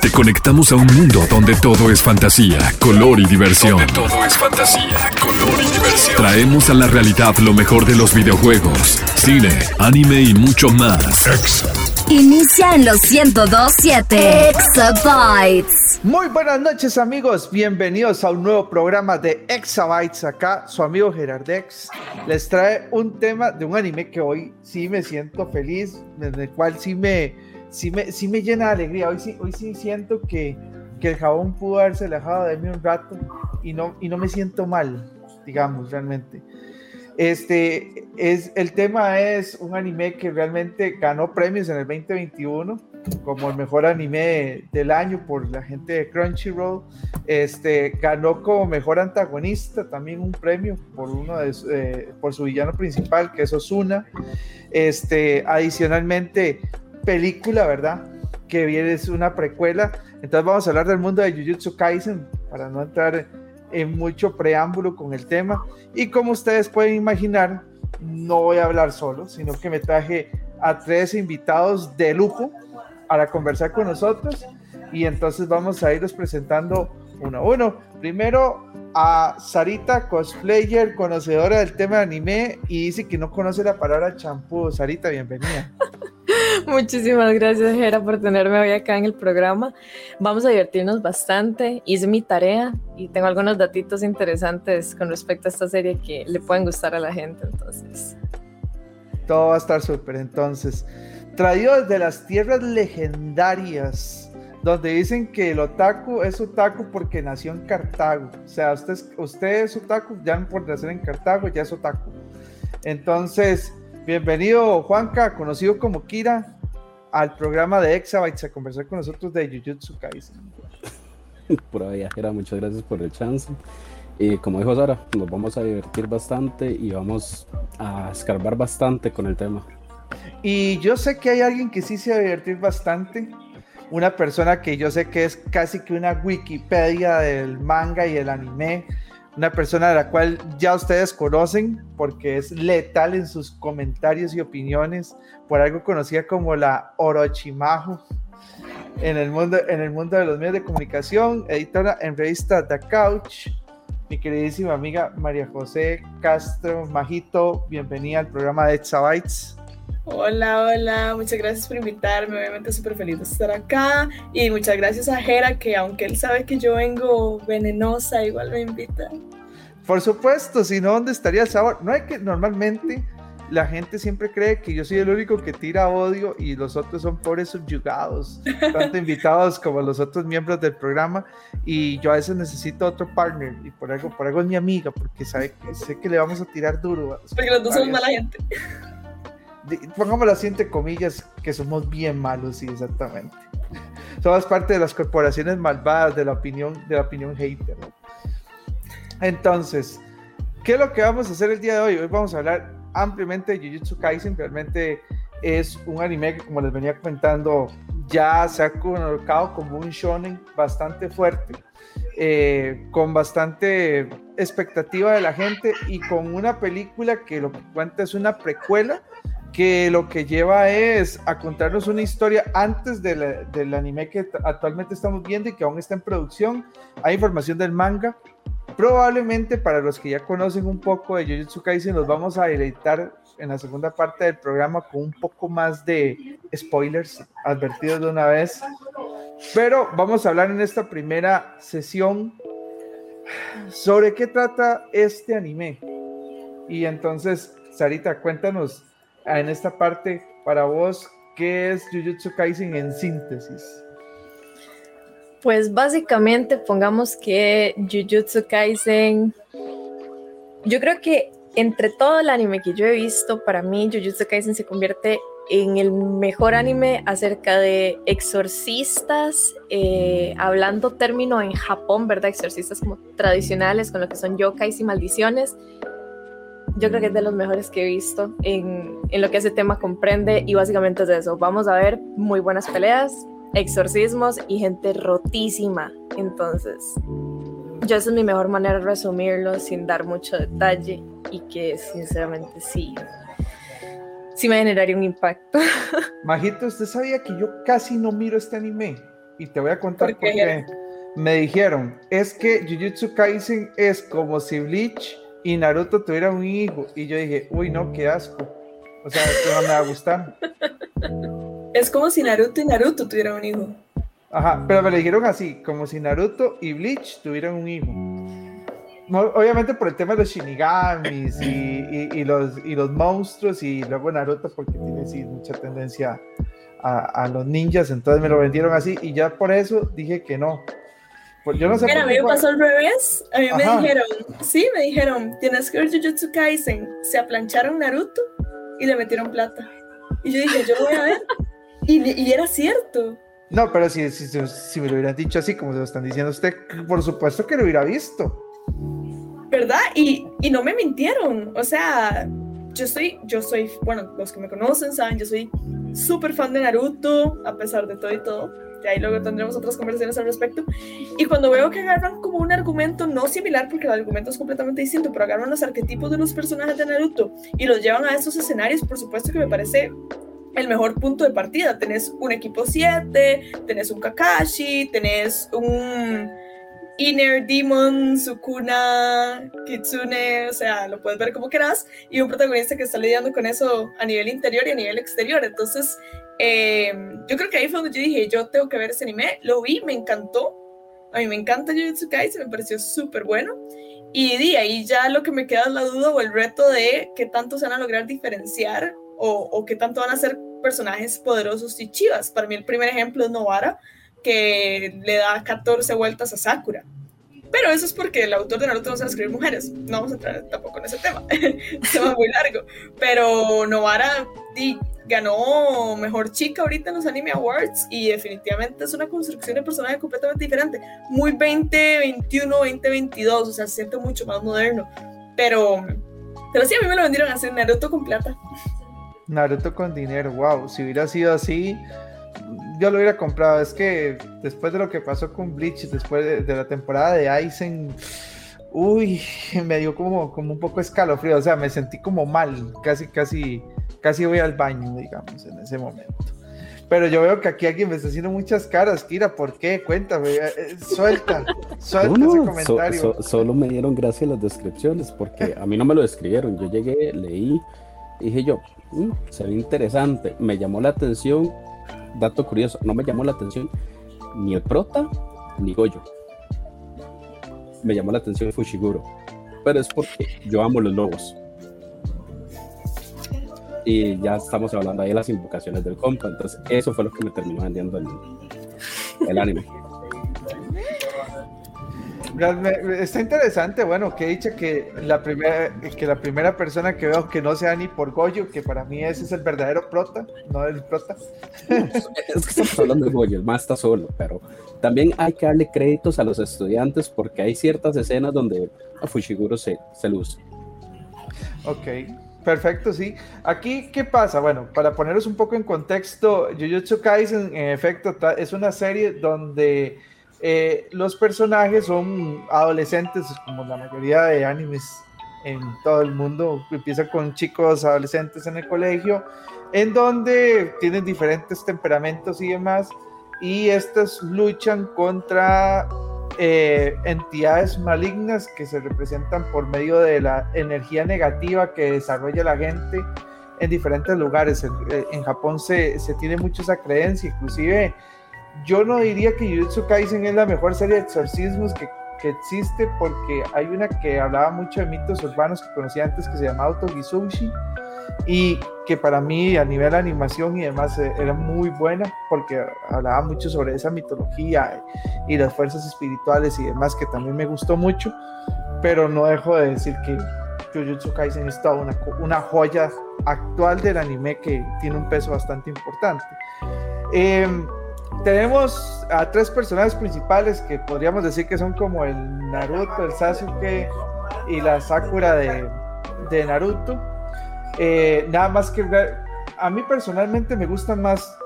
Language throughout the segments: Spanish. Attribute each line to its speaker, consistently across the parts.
Speaker 1: Te conectamos a un mundo donde todo es fantasía, color y diversión. Donde todo es fantasía, color y diversión. Traemos a la realidad lo mejor de los videojuegos, cine, anime y mucho más.
Speaker 2: Inicia en los 1027 Exabytes.
Speaker 3: Muy buenas noches amigos, bienvenidos a un nuevo programa de Exabytes. Acá su amigo Gerardex les trae un tema de un anime que hoy sí me siento feliz, en el cual sí me, sí me, sí me llena de alegría. Hoy sí, hoy sí siento que, que el jabón pudo haberse alejado de mí un rato y no, y no me siento mal, digamos, realmente. Este es el tema es un anime que realmente ganó premios en el 2021 como el mejor anime del año por la gente de Crunchyroll. Este ganó como mejor antagonista también un premio por uno de eh, por su villano principal que es Osuna. Este adicionalmente película, ¿verdad? Que viene es una precuela. Entonces vamos a hablar del mundo de Jujutsu Kaisen para no entrar en mucho preámbulo con el tema. Y como ustedes pueden imaginar, no voy a hablar solo, sino que me traje a tres invitados de lujo para conversar con nosotros. Y entonces vamos a irlos presentando uno a uno. Primero a Sarita, cosplayer, conocedora del tema de anime, y dice que no conoce la palabra champú. Sarita, bienvenida.
Speaker 4: Muchísimas gracias, Jera, por tenerme hoy acá en el programa. Vamos a divertirnos bastante. Hice mi tarea y tengo algunos datitos interesantes con respecto a esta serie que le pueden gustar a la gente. Entonces,
Speaker 3: todo va a estar súper. Entonces, traído desde las tierras legendarias, donde dicen que el otaku es otaku porque nació en Cartago. O sea, usted es, usted es otaku, ya por nacer en Cartago, ya es otaku. Entonces, Bienvenido, Juanca, conocido como Kira, al programa de Exabytes a conversar con nosotros de Jujutsu Kaisen.
Speaker 5: Pura viajera, muchas gracias por el chance. Y como dijo Sara, nos vamos a divertir bastante y vamos a escarbar bastante con el tema.
Speaker 3: Y yo sé que hay alguien que sí se va a divertir bastante. Una persona que yo sé que es casi que una Wikipedia del manga y el anime una persona de la cual ya ustedes conocen porque es letal en sus comentarios y opiniones, por algo conocida como la Orochimaru en el mundo, en el mundo de los medios de comunicación, editora en revista The Couch, mi queridísima amiga María José Castro Majito, bienvenida al programa de Exabytes.
Speaker 6: Hola, hola, muchas gracias por invitarme, obviamente súper feliz de estar acá y muchas gracias a Jera que aunque él sabe que yo vengo venenosa, igual me invita.
Speaker 3: Por supuesto, si no, ¿dónde estaría el sabor? No hay que, normalmente la gente siempre cree que yo soy el único que tira odio y los otros son pobres subyugados, tanto invitados como los otros miembros del programa y yo a veces necesito otro partner y por algo, por algo es mi amiga porque sabe que sé que le vamos a tirar duro.
Speaker 6: Porque los dos somos mala gente
Speaker 3: pongámoslo así entre comillas, que somos bien malos, sí, exactamente. Somos parte de las corporaciones malvadas de la opinión, de la opinión hater. Entonces, ¿qué es lo que vamos a hacer el día de hoy? Hoy vamos a hablar ampliamente de Jujutsu Kaisen, realmente es un anime que, como les venía comentando, ya se ha colocado como un shonen bastante fuerte, eh, con bastante expectativa de la gente y con una película que lo que cuenta es una precuela que lo que lleva es a contarnos una historia antes del anime que actualmente estamos viendo y que aún está en producción. Hay información del manga. Probablemente para los que ya conocen un poco de Jujutsu Kaisen, nos vamos a deleitar en la segunda parte del programa con un poco más de spoilers advertidos de una vez. Pero vamos a hablar en esta primera sesión sobre qué trata este anime. Y entonces, Sarita, cuéntanos en esta parte para vos, ¿qué es Jujutsu Kaisen en síntesis?
Speaker 4: Pues básicamente pongamos que Jujutsu Kaisen, yo creo que entre todo el anime que yo he visto, para mí Jujutsu Kaisen se convierte en el mejor anime acerca de exorcistas, eh, hablando término en Japón, ¿verdad? Exorcistas como tradicionales, con lo que son yokais y maldiciones yo creo que es de los mejores que he visto en, en, lo que ese tema comprende y básicamente es de eso. Vamos a ver muy buenas peleas, exorcismos y gente rotísima. Entonces, yo esa es mi mejor manera de resumirlo sin dar mucho detalle y que sinceramente sí, sí me generaría un impacto.
Speaker 3: Majito, ¿usted sabía que yo casi no miro este anime? y te voy a contar por qué. Me dijeron, es que Jujutsu Kaisen es como si Bleach y Naruto tuvieran un hijo. Y yo dije, uy, no, qué asco. O sea, esto no me va a gustar.
Speaker 6: Es como si Naruto y Naruto tuvieran un hijo.
Speaker 3: Ajá, pero me lo dijeron así, como si Naruto y Bleach tuvieran un hijo. Obviamente por el tema de los shinigamis y, los, y los monstruos y luego Naruto porque tiene sí, mucha tendencia a, a, los ninjas, entonces me lo vendieron así y ya por eso dije que no.
Speaker 6: Pues yo no sé Mira, a mí me pasó al revés. A mí me dijeron, sí, me dijeron, tienes que ver Jujutsu Kaisen. Se aplancharon Naruto y le metieron plata. Y yo dije, yo lo voy a ver. Y, y era cierto.
Speaker 3: No, pero si, si, si, me lo hubieran dicho así, como se lo están diciendo usted, por supuesto que lo hubiera visto.
Speaker 6: ¿Verdad? Y, y no me mintieron. O sea, yo soy, yo soy, bueno, los que me conocen saben, yo soy súper fan de Naruto, a pesar de todo y todo. Y ahí luego tendremos otras conversaciones al respecto. Y cuando veo que agarran como un argumento no similar, porque el argumento es completamente distinto, pero agarran los arquetipos de los personajes de Naruto y los llevan a esos escenarios, por supuesto que me parece el mejor punto de partida. Tenés un equipo 7, tenés un Kakashi, tenés un Inner Demon, Sukuna, Kitsune, o sea, lo puedes ver como quieras, y un protagonista que está lidiando con eso a nivel interior y a nivel exterior. Entonces, eh, yo creo que ahí fue donde yo dije, yo tengo que ver ese anime, lo vi, me encantó, a mí me encanta Jujutsu Kaisen, me pareció súper bueno, y de ahí ya lo que me queda es la duda o el reto de qué tanto se van a lograr diferenciar o, o qué tanto van a ser personajes poderosos y chivas. Para mí el primer ejemplo es Novara, que le da 14 vueltas a Sakura. Pero eso es porque el autor de Naruto no sabe escribir mujeres. No vamos a entrar tampoco en ese tema. tema muy largo. Pero Novara ganó mejor chica ahorita en los Anime Awards y definitivamente es una construcción de personaje completamente diferente. Muy 2021, 2022. O sea, se siente mucho más moderno. Pero, pero sí, a mí me lo vendieron así: Naruto con plata.
Speaker 3: Naruto con dinero, wow. Si hubiera sido así yo lo hubiera comprado. Es que después de lo que pasó con Bleach, después de, la temporada de Aizen, uy, me dio como, como un poco escalofrío. O sea, me sentí como mal. Casi, casi, casi voy al baño, digamos, en ese momento. Pero yo veo que aquí alguien me está haciendo muchas caras. Kira, ¿por qué? Cuéntame. Eh, eh, suelta, suelta ese comentario.
Speaker 5: solo me dieron gracias las descripciones, porque a mí no me lo describieron. Yo llegué, leí, dije yo, mm, se ve interesante. Me llamó la atención dato curioso, no me llamó la atención ni el prota ni Goyo. Me llamó la atención Fushiguro, pero es porque yo amo los lobos. Y ya estamos hablando ahí de las invocaciones del compa, entonces eso fue lo que me terminó vendiendo el, el anime.
Speaker 3: Está interesante, bueno, que he dicho que la primera que la primera persona que veo que no sea ni por Goyo, que para mí ese es el verdadero prota, no el prota.
Speaker 5: es que estamos hablando de Goyo, el más está solo, pero también hay que darle créditos a los estudiantes porque hay ciertas escenas donde a Fushiguro se, se luce.
Speaker 3: Ok, Perfecto, sí. Aquí, ¿qué pasa? Bueno, para poneros un poco en contexto, Jujutsu Kaisen, en efecto, es una serie donde eh, los personajes son adolescentes, como la mayoría de animes en todo el mundo. Empieza con chicos adolescentes en el colegio, en donde tienen diferentes temperamentos y demás, y estos luchan contra eh, entidades malignas que se representan por medio de la energía negativa que desarrolla la gente en diferentes lugares. En, en Japón se, se, tiene mucho esa creencia, inclusive yo no diría que Jujutsu Kaisen es la mejor serie de exorcismos que, que, existe porque hay una que hablaba mucho de mitos urbanos que conocía antes que se llamaba Autogisushi y que para mí a nivel de animación y demás eh, era muy buena porque hablaba mucho sobre esa mitología y las fuerzas espirituales y demás que también me gustó mucho, pero no dejo de decir que Jujutsu Kaisen es toda una, una joya actual del anime que tiene un peso bastante importante. Eh, tenemos a tres personajes principales que podríamos decir que son como el Naruto, el Sasuke y la Sakura de, de Naruto. Eh, nada más que a mí personalmente me gusta más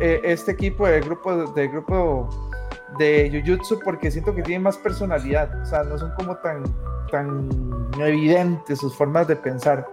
Speaker 3: eh, este equipo del grupo, del grupo de Jujutsu porque siento que tiene más personalidad, o sea, no son como tan, tan evidentes sus formas de pensar.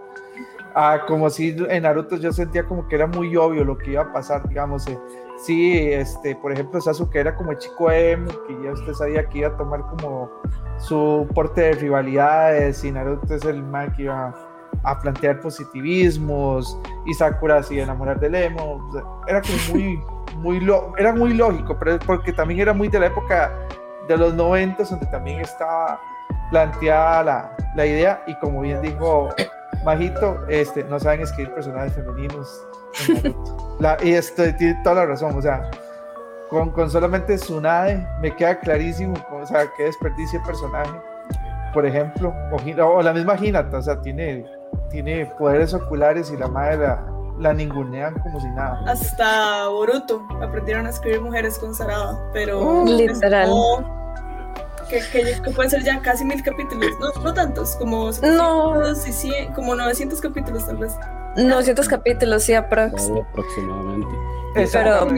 Speaker 3: Ah, como si en Naruto yo sentía como que era muy obvio lo que iba a pasar, digamos. Eh, sí, este, por ejemplo, Sasuke era como el chico emo, que ya usted sabía que iba a tomar como su porte de rivalidades, y Naruto es el mal que iba a plantear positivismos, y Sakura se iba a enamorar del emo. era como muy, muy, lo, era muy lógico, pero porque también era muy de la época de los 90, donde también estaba planteada la, la idea, y como bien dijo Majito, este, no saben escribir personajes femeninos. La, y esto tiene toda la razón, o sea, con, con solamente Tsunade me queda clarísimo, o sea, que desperdicia el personaje. Por ejemplo, o, o, la misma Hinata, o sea, tiene, tiene poderes oculares y la madre la, la ningunean como si nada.
Speaker 6: Hasta Boruto aprendieron a escribir mujeres con Sarada, pero.
Speaker 4: Uh, literal
Speaker 6: que, que, pueden ser ya casi mil capítulos, no, no tantos, como,
Speaker 4: no.
Speaker 6: y como 900 capítulos tal vez.
Speaker 4: 900 capítulos, sí,
Speaker 5: aproximadamente.
Speaker 4: Pero,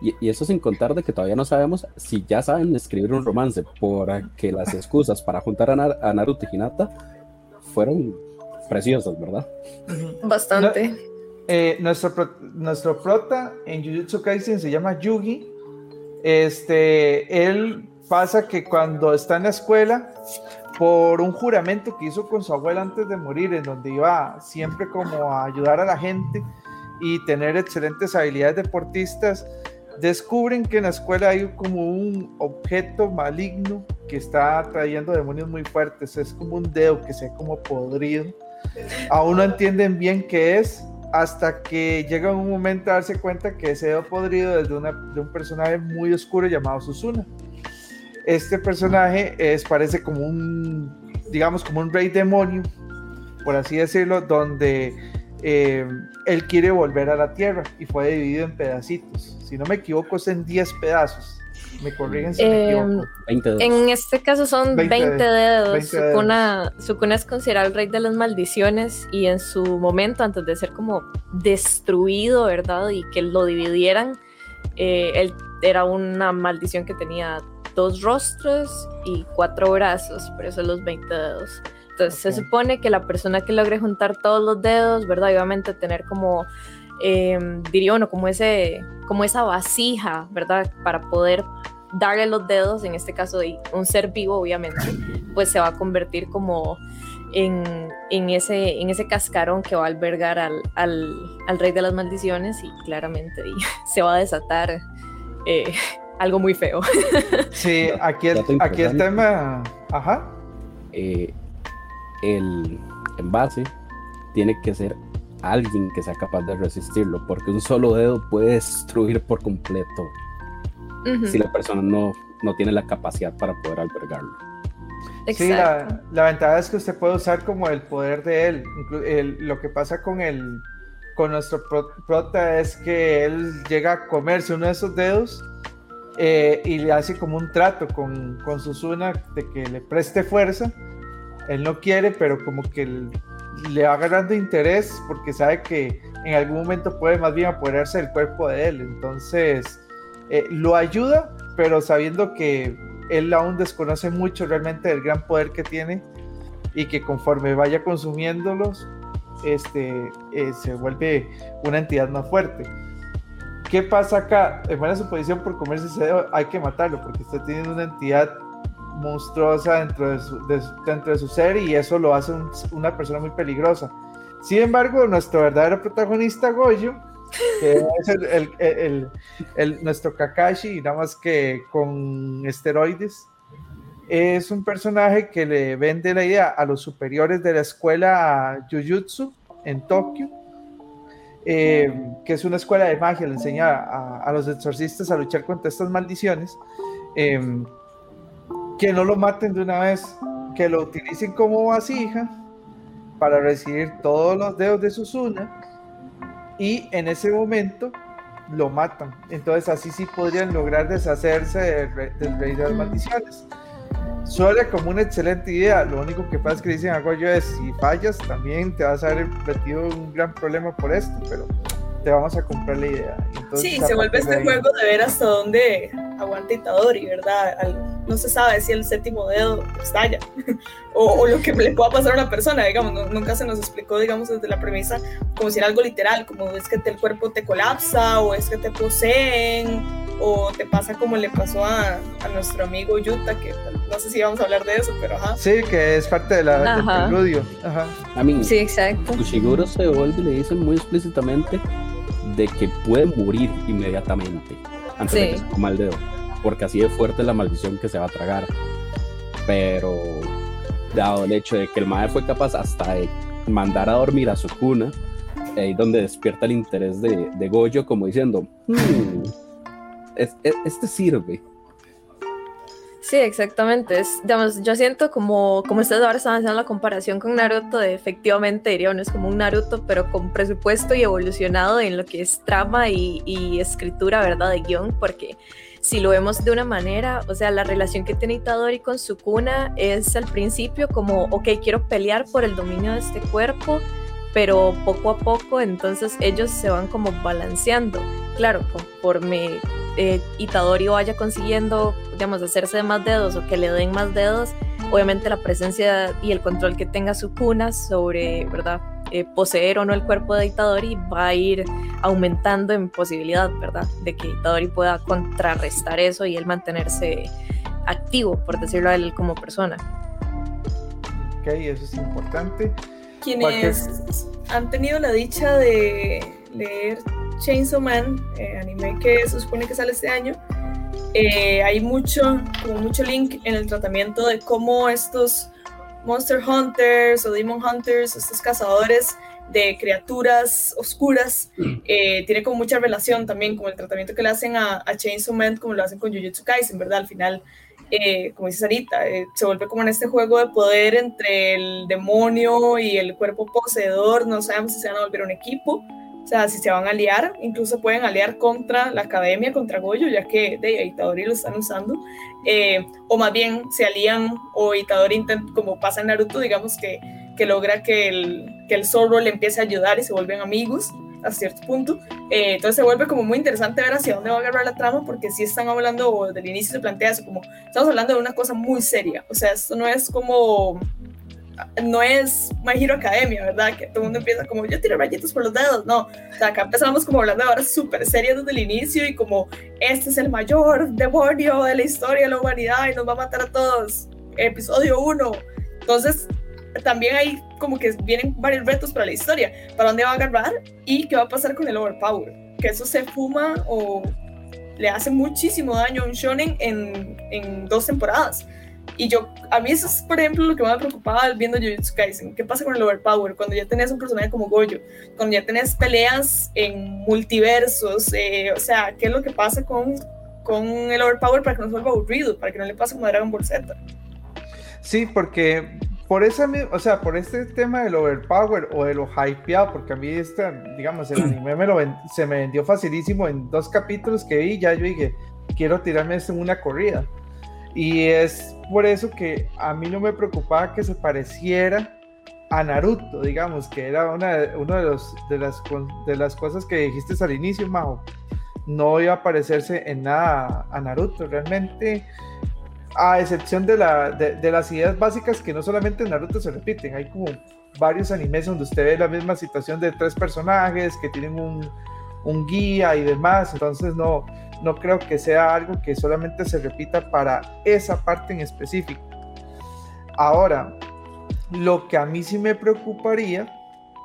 Speaker 5: y, y, eso sin contar de que todavía no sabemos si ya saben escribir un romance, porque las excusas para juntar a, Naruto y Hinata fueron preciosas, ¿verdad?
Speaker 4: Bastante.
Speaker 3: eh, nuestro, nuestro prota en Jujutsu Kaisen se llama Yugi. Este, él pasa que cuando está en la escuela, por un juramento que hizo con su abuela antes de morir, en donde iba siempre como a ayudar a la gente y tener excelentes habilidades deportistas, descubren que en la escuela hay como un objeto maligno que está trayendo demonios muy fuertes. Es como un dedo que se ve como podrido. Aún no entienden bien qué es hasta que llega un momento a darse cuenta que ese dedo podrido es de, una, de un personaje muy oscuro llamado Susuna este personaje es, parece como un, digamos, como un rey demonio, por así decirlo, donde eh, él quiere volver a la tierra y fue dividido en pedacitos. Si no me equivoco, es en 10 pedazos. Me corrigen si me
Speaker 4: em, equivoco. En este caso son 20, dedos. Sukuna, es considerado el rey de las maldiciones y en su momento, antes de ser como destruido, ¿verdad? Y que lo dividieran, eh, él era una maldición que tenía dos rostros y cuatro brazos, por eso los 20 dedos. Entonces se supone que la persona que logre juntar todos los dedos, ¿verdad? obviamente tener como, eh, diría uno, como, ese, como esa vasija, ¿verdad? Para poder darle los dedos, en este caso de un ser vivo, obviamente, pues se va a convertir como en, en, ese, en ese cascarón que va a albergar al, al, al rey de las maldiciones y claramente se va a desatar eh, algo muy feo.
Speaker 3: Sí, aquí el, aquí el tema. Ajá.
Speaker 5: Eh, el envase tiene que ser alguien que sea capaz de resistirlo, porque un solo dedo puede destruir por completo si la persona no, no tiene la capacidad para poder albergarlo.
Speaker 3: Sí, la, la, ventaja es que usted puede usar como el poder de él. lo que pasa con el con nuestro prota es que él llega a comerse uno de esos dedos eh, y le hace como un trato con, con Susuna de que le preste fuerza. Él no quiere, pero como que le va ganando interés porque sabe que en algún momento puede más bien apoderarse del cuerpo de él. Entonces eh, lo ayuda, pero sabiendo que él aún desconoce mucho realmente del gran poder que tiene y que conforme vaya consumiéndolos, este, eh, se vuelve una entidad más fuerte. ¿Qué pasa acá? En buena suposición, por comerse dedo hay que matarlo, porque está teniendo una entidad monstruosa dentro de su, dentro de su ser y eso lo hace una persona muy peligrosa. Sin embargo, nuestro verdadero protagonista, Goyo, que es el, el, el, nuestro Kakashi, nada más que con esteroides, es un personaje que le vende la idea a los superiores de la escuela Jujutsu en Tokio eh, que es una escuela de magia, le enseña a, los exorcistas a luchar contra estas maldiciones, eh, que no lo maten de una vez, que lo utilicen como vasija para recibir todos los dedos de Susuna y en ese momento lo matan. Entonces así sí podrían lograr deshacerse del, del rey de las maldiciones. Suele como una excelente idea. Lo único que pasa es que dicen a yo es si fallas también te vas a haber metido un gran problema por esto, pero te vamos a comprar la idea.
Speaker 6: sí, se vuelve este juego de ver hasta dónde, aguanta Itadori, ¿verdad? no se sabe si el séptimo dedo estalla o, lo que le pueda pasar a una persona, digamos, nunca se nos explicó, digamos, desde la premisa como si era algo literal, como es que el cuerpo te colapsa o es que te poseen o te pasa como le pasó a, a nuestro amigo Yuta, que no sé si vamos a hablar de eso, pero ajá.
Speaker 3: Sí, que es parte de la, del preludio. Ajá.
Speaker 5: A mí,
Speaker 4: sí, exacto.
Speaker 5: Ushiguro se vuelve y le dicen muy explícitamente de que puede morir inmediatamente antes de que se coma el dedo, porque así es fuerte la maldición que se va a tragar. Pero dado el hecho de que el madre fue capaz hasta de mandar a dormir a su cuna, ahí donde despierta el interés de, de Goyo como diciendo, hmm, este sirve.
Speaker 4: Sí, exactamente. Es, digamos, yo siento como, como ustedes ahora están haciendo la comparación con Naruto, de efectivamente diría es como un Naruto, pero con presupuesto y evolucionado en lo que es trama y, y escritura, ¿verdad? De guion, porque si lo vemos de una manera, o sea, la relación que tiene Itadori con su cuna es al principio como, ok, quiero pelear por el dominio de este cuerpo, pero poco a poco entonces ellos se van como balanceando. Claro, conforme eh, Itadori vaya consiguiendo, digamos, hacerse de más dedos o que le den más dedos, obviamente la presencia y el control que tenga su cuna sobre, ¿verdad? Eh, poseer o no el cuerpo de Itadori va a ir aumentando en posibilidad, ¿verdad? De que Itadori pueda contrarrestar eso y él mantenerse activo, por decirlo a él como persona.
Speaker 3: Ok, eso es importante.
Speaker 6: Quienes han tenido la dicha de leer Chainsaw Man, eh, anime que se supone que sale este año, eh, hay mucho, como mucho link en el tratamiento de cómo estos Monster Hunters o Demon Hunters, estos cazadores de criaturas oscuras, eh, tiene como mucha relación también con el tratamiento que le hacen a, a Chainsaw Man, como lo hacen con Jujutsu Kaisen, ¿verdad? Al final, como dice Sarita, se vuelve como en este juego de poder entre el demonio y el cuerpo poseedor, no sabemos si se van a volver un equipo, o sea, si se van a aliar, incluso pueden aliar contra la academia, contra Goyo, ya que de Itadori lo están usando. Eh, o más bien se alían o Itadori, intenta, como pasa en Naruto, digamos que, que logra que el, que el Zorro le empiece a ayudar y se vuelven amigos a cierto punto. Eh, entonces se vuelve como muy interesante ver hacia dónde va a agarrar la trama, porque si están hablando, o inicio se plantea eso, como estamos hablando de una cosa muy seria. O sea, esto no es como no es My Hero Academia, ¿verdad? Que todo el mundo empieza como, yo tiro rayitos por los dedos, no. O sea, acá empezamos como hablando de ahora súper serias desde el inicio y como, este es el mayor demonio de la historia de la humanidad y nos va a matar a todos. Episodio 1. Entonces, también hay como que vienen varios retos para la historia. ¿Para dónde va a agarrar? ¿Y qué va a pasar con el Overpower? Que eso se fuma o le hace muchísimo daño a un shonen en, en dos temporadas. Y yo, a mí eso es, por ejemplo, lo que me preocupaba viendo Jujutsu Kaisen. ¿Qué pasa con el overpower? Cuando ya tenés un personaje como Goyo, cuando ya tenés peleas en multiversos, eh, o sea, ¿qué es lo que pasa con, con el overpower para que no se vuelva aburrido, para que no le pase como Dragon Ball Z?
Speaker 3: Sí, porque por esa, o sea, por este tema del overpower o de lo hypeado, porque a mí este, digamos, el anime me lo se me vendió facilísimo en dos capítulos que vi, ya yo dije, quiero tirarme esto en una corrida. Y es por eso que a mí no me preocupaba que se pareciera a Naruto, digamos, que era una, uno de, los, de, las, de las cosas que dijiste al inicio, Majo. No iba a parecerse en nada a Naruto, realmente, a excepción de, la, de, las ideas básicas que no solamente en Naruto se repiten, hay como varios animes donde usted ve la misma situación de tres personajes que tienen un, guía y demás, entonces no, no creo que sea algo que solamente se repita para esa parte en específico. Ahora, lo que a mí sí me preocuparía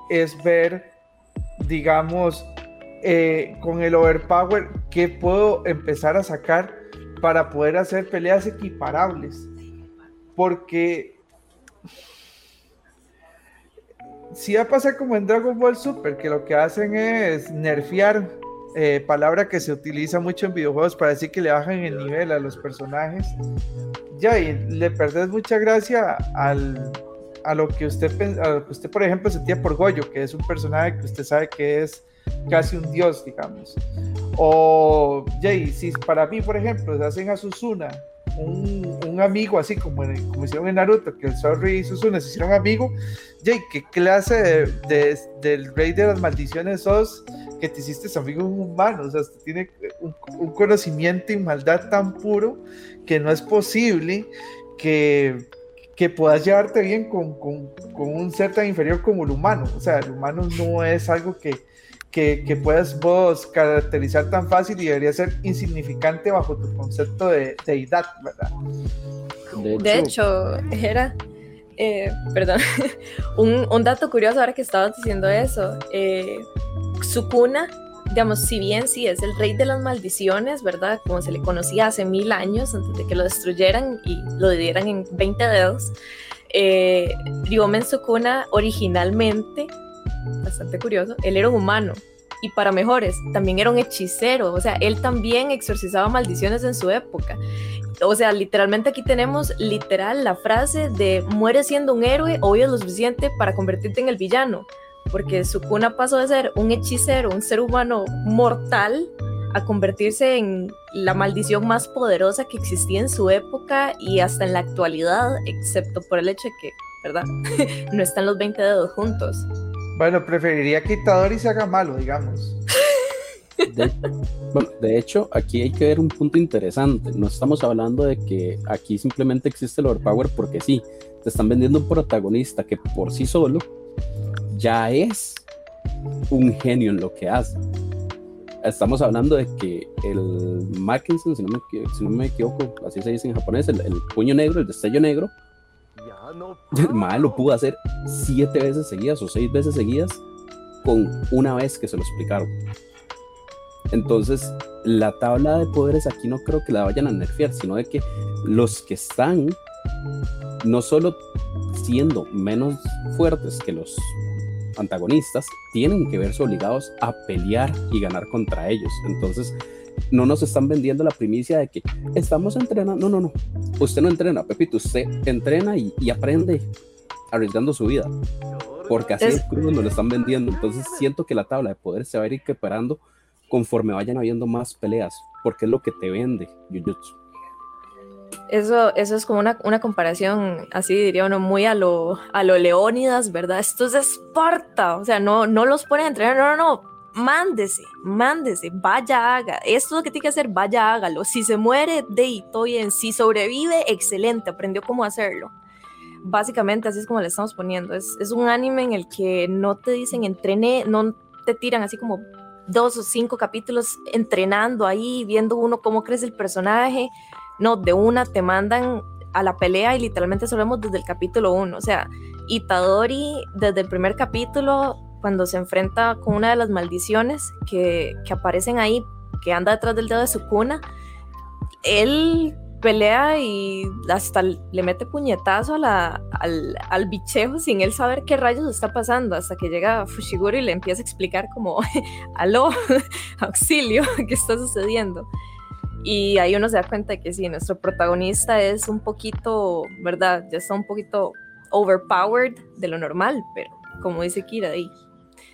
Speaker 3: es ver, digamos, eh, con el overpower, qué puedo empezar a sacar para poder hacer peleas equiparables. Porque si va a pasar como en Dragon Ball Super, que lo que hacen es nerfear eh, palabra que se utiliza mucho en videojuegos para decir que le bajan el nivel a los personajes. Ya, y le perdés mucha gracia al, a, lo que usted, a lo que usted, por ejemplo, sentía por Goyo, que es un personaje que usted sabe que es casi un dios, digamos. O, ya, y si para mí, por ejemplo, se hacen a Susuna un, un amigo, así como, en, como hicieron en Naruto, que el Zorro y Suzume se hicieron amigos, Jay, ¿qué clase de, de, del rey de las maldiciones sos que te hiciste amigo un humano? O sea, tiene un, un, conocimiento y maldad tan puro que no es posible que, que puedas llevarte bien con, con, con un ser tan inferior como el humano. O sea, el humano no es algo que que, que puedas vos caracterizar tan fácil y debería ser insignificante bajo tu concepto de deidad, ¿verdad?
Speaker 4: De hecho, era, eh, perdón, un, un, dato curioso ahora que estabas diciendo eso, eh, su cuna, digamos, si bien sí es el rey de las maldiciones, ¿verdad? Como se le conocía hace mil años, antes de que lo destruyeran y lo dividieran en 20 dedos, eh, Ryomen Sukuna originalmente bastante curioso, él era un humano. Y para mejores, también era un hechicero, o sea, él también exorcizaba maldiciones en su época. O sea, literalmente aquí tenemos literal la frase de muere siendo un héroe o es lo suficiente para convertirte en el villano, porque su cuna pasó de ser un hechicero, un ser humano mortal, a convertirse en la maldición más poderosa que existía en su época y hasta en la actualidad, excepto por el hecho de que, ¿verdad? no están los 20 dedos juntos.
Speaker 3: Bueno, preferiría que Itadori se haga malo, digamos.
Speaker 5: De, bueno, de hecho, aquí hay que ver un punto interesante. No estamos hablando de que aquí simplemente existe el overpower porque sí. Te están vendiendo un protagonista que por sí solo ya es un genio en lo que hace. Estamos hablando de que el Mackinson, si no me, si no me equivoco, así se dice en japonés, el, el puño negro, el destello negro, el mal lo pudo hacer siete veces seguidas o seis veces seguidas con una vez que se lo explicaron. Entonces, la tabla de poderes aquí no creo que la vayan a nerfear, sino de que los que están, no solo siendo menos fuertes que los antagonistas, tienen que verse obligados a pelear y ganar contra ellos. Entonces, no nos están vendiendo la primicia de que estamos entrenando. No, no, no. Usted no entrena, Pepito. Usted entrena y, y aprende arriesgando su vida. Porque así es crudo nos lo están vendiendo. Entonces siento que la tabla de poder se va a ir preparando conforme vayan habiendo más peleas. Porque es lo que te vende Jujutsu.
Speaker 4: Eso, eso es como una, una, comparación, así diría uno, muy a lo, a lo Leónidas, ¿verdad? Esto es Esparta, o sea, no, no los ponen a entrenar, no, no, no, mándese, mándese, vaya, haga. Esto es lo que tiene que hacer, vaya, hágalo. Si se muere, de todo bien. Si sobrevive, excelente, aprendió cómo hacerlo. Básicamente, así es como le estamos poniendo. Es, es un anime en el que no te dicen entrené, no te tiran así como dos o cinco capítulos entrenando ahí, viendo uno cómo crece el personaje. No, de una te mandan a la pelea y literalmente solemos desde el capítulo uno. O sea, Itadori desde el primer capítulo cuando se enfrenta con una de las maldiciones que, que aparecen ahí, que anda detrás del dedo de su cuna, él pelea y hasta le mete puñetazo a la, al, al, bichejo sin él saber qué rayos está pasando, hasta que llega Fushiguro y le empieza a explicar como, aló, auxilio, ¿qué está sucediendo? Y ahí uno se da cuenta de que sí, nuestro protagonista es un poquito, ¿verdad? Ya está un poquito overpowered de lo normal, pero como dice Kira, ahí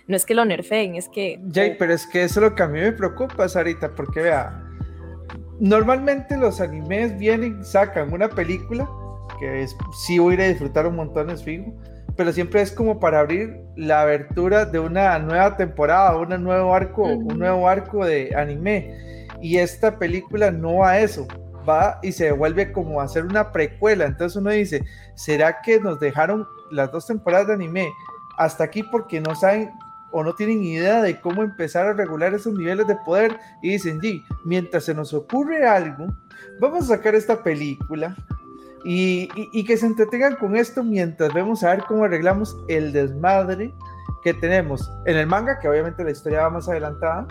Speaker 4: no es que lo nerfeen, es que...
Speaker 3: Jay, pero es que eso es lo que a mí me preocupa, Sarita, porque vea, normalmente los animes vienen, sacan una película, que es, sí voy a ir a disfrutar un montón, es fijo, pero siempre es como para abrir la abertura de una nueva temporada, un nuevo arco, un nuevo arco de anime. Y esta película no va a eso, va y se devuelve como a hacer una precuela. Entonces uno dice, ¿será que nos dejaron las dos temporadas de anime hasta aquí porque no saben o no tienen idea de cómo empezar a regular esos niveles de poder y dicen, sí, mientras se nos ocurre algo, vamos a sacar esta película y, y, que se entretengan con esto mientras vemos a ver cómo arreglamos el desmadre que tenemos en el manga, que obviamente la historia va más adelantada,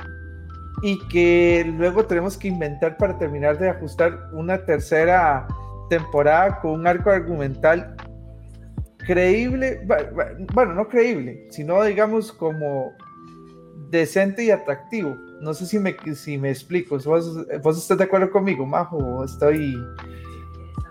Speaker 3: y que luego tenemos que inventar para terminar de ajustar una tercera temporada con un arco argumental creíble, bueno, no creíble, sino digamos como decente y atractivo. No sé si me, si me explico. ¿Vos, ¿Vos estás de acuerdo conmigo, Majo? Estoy...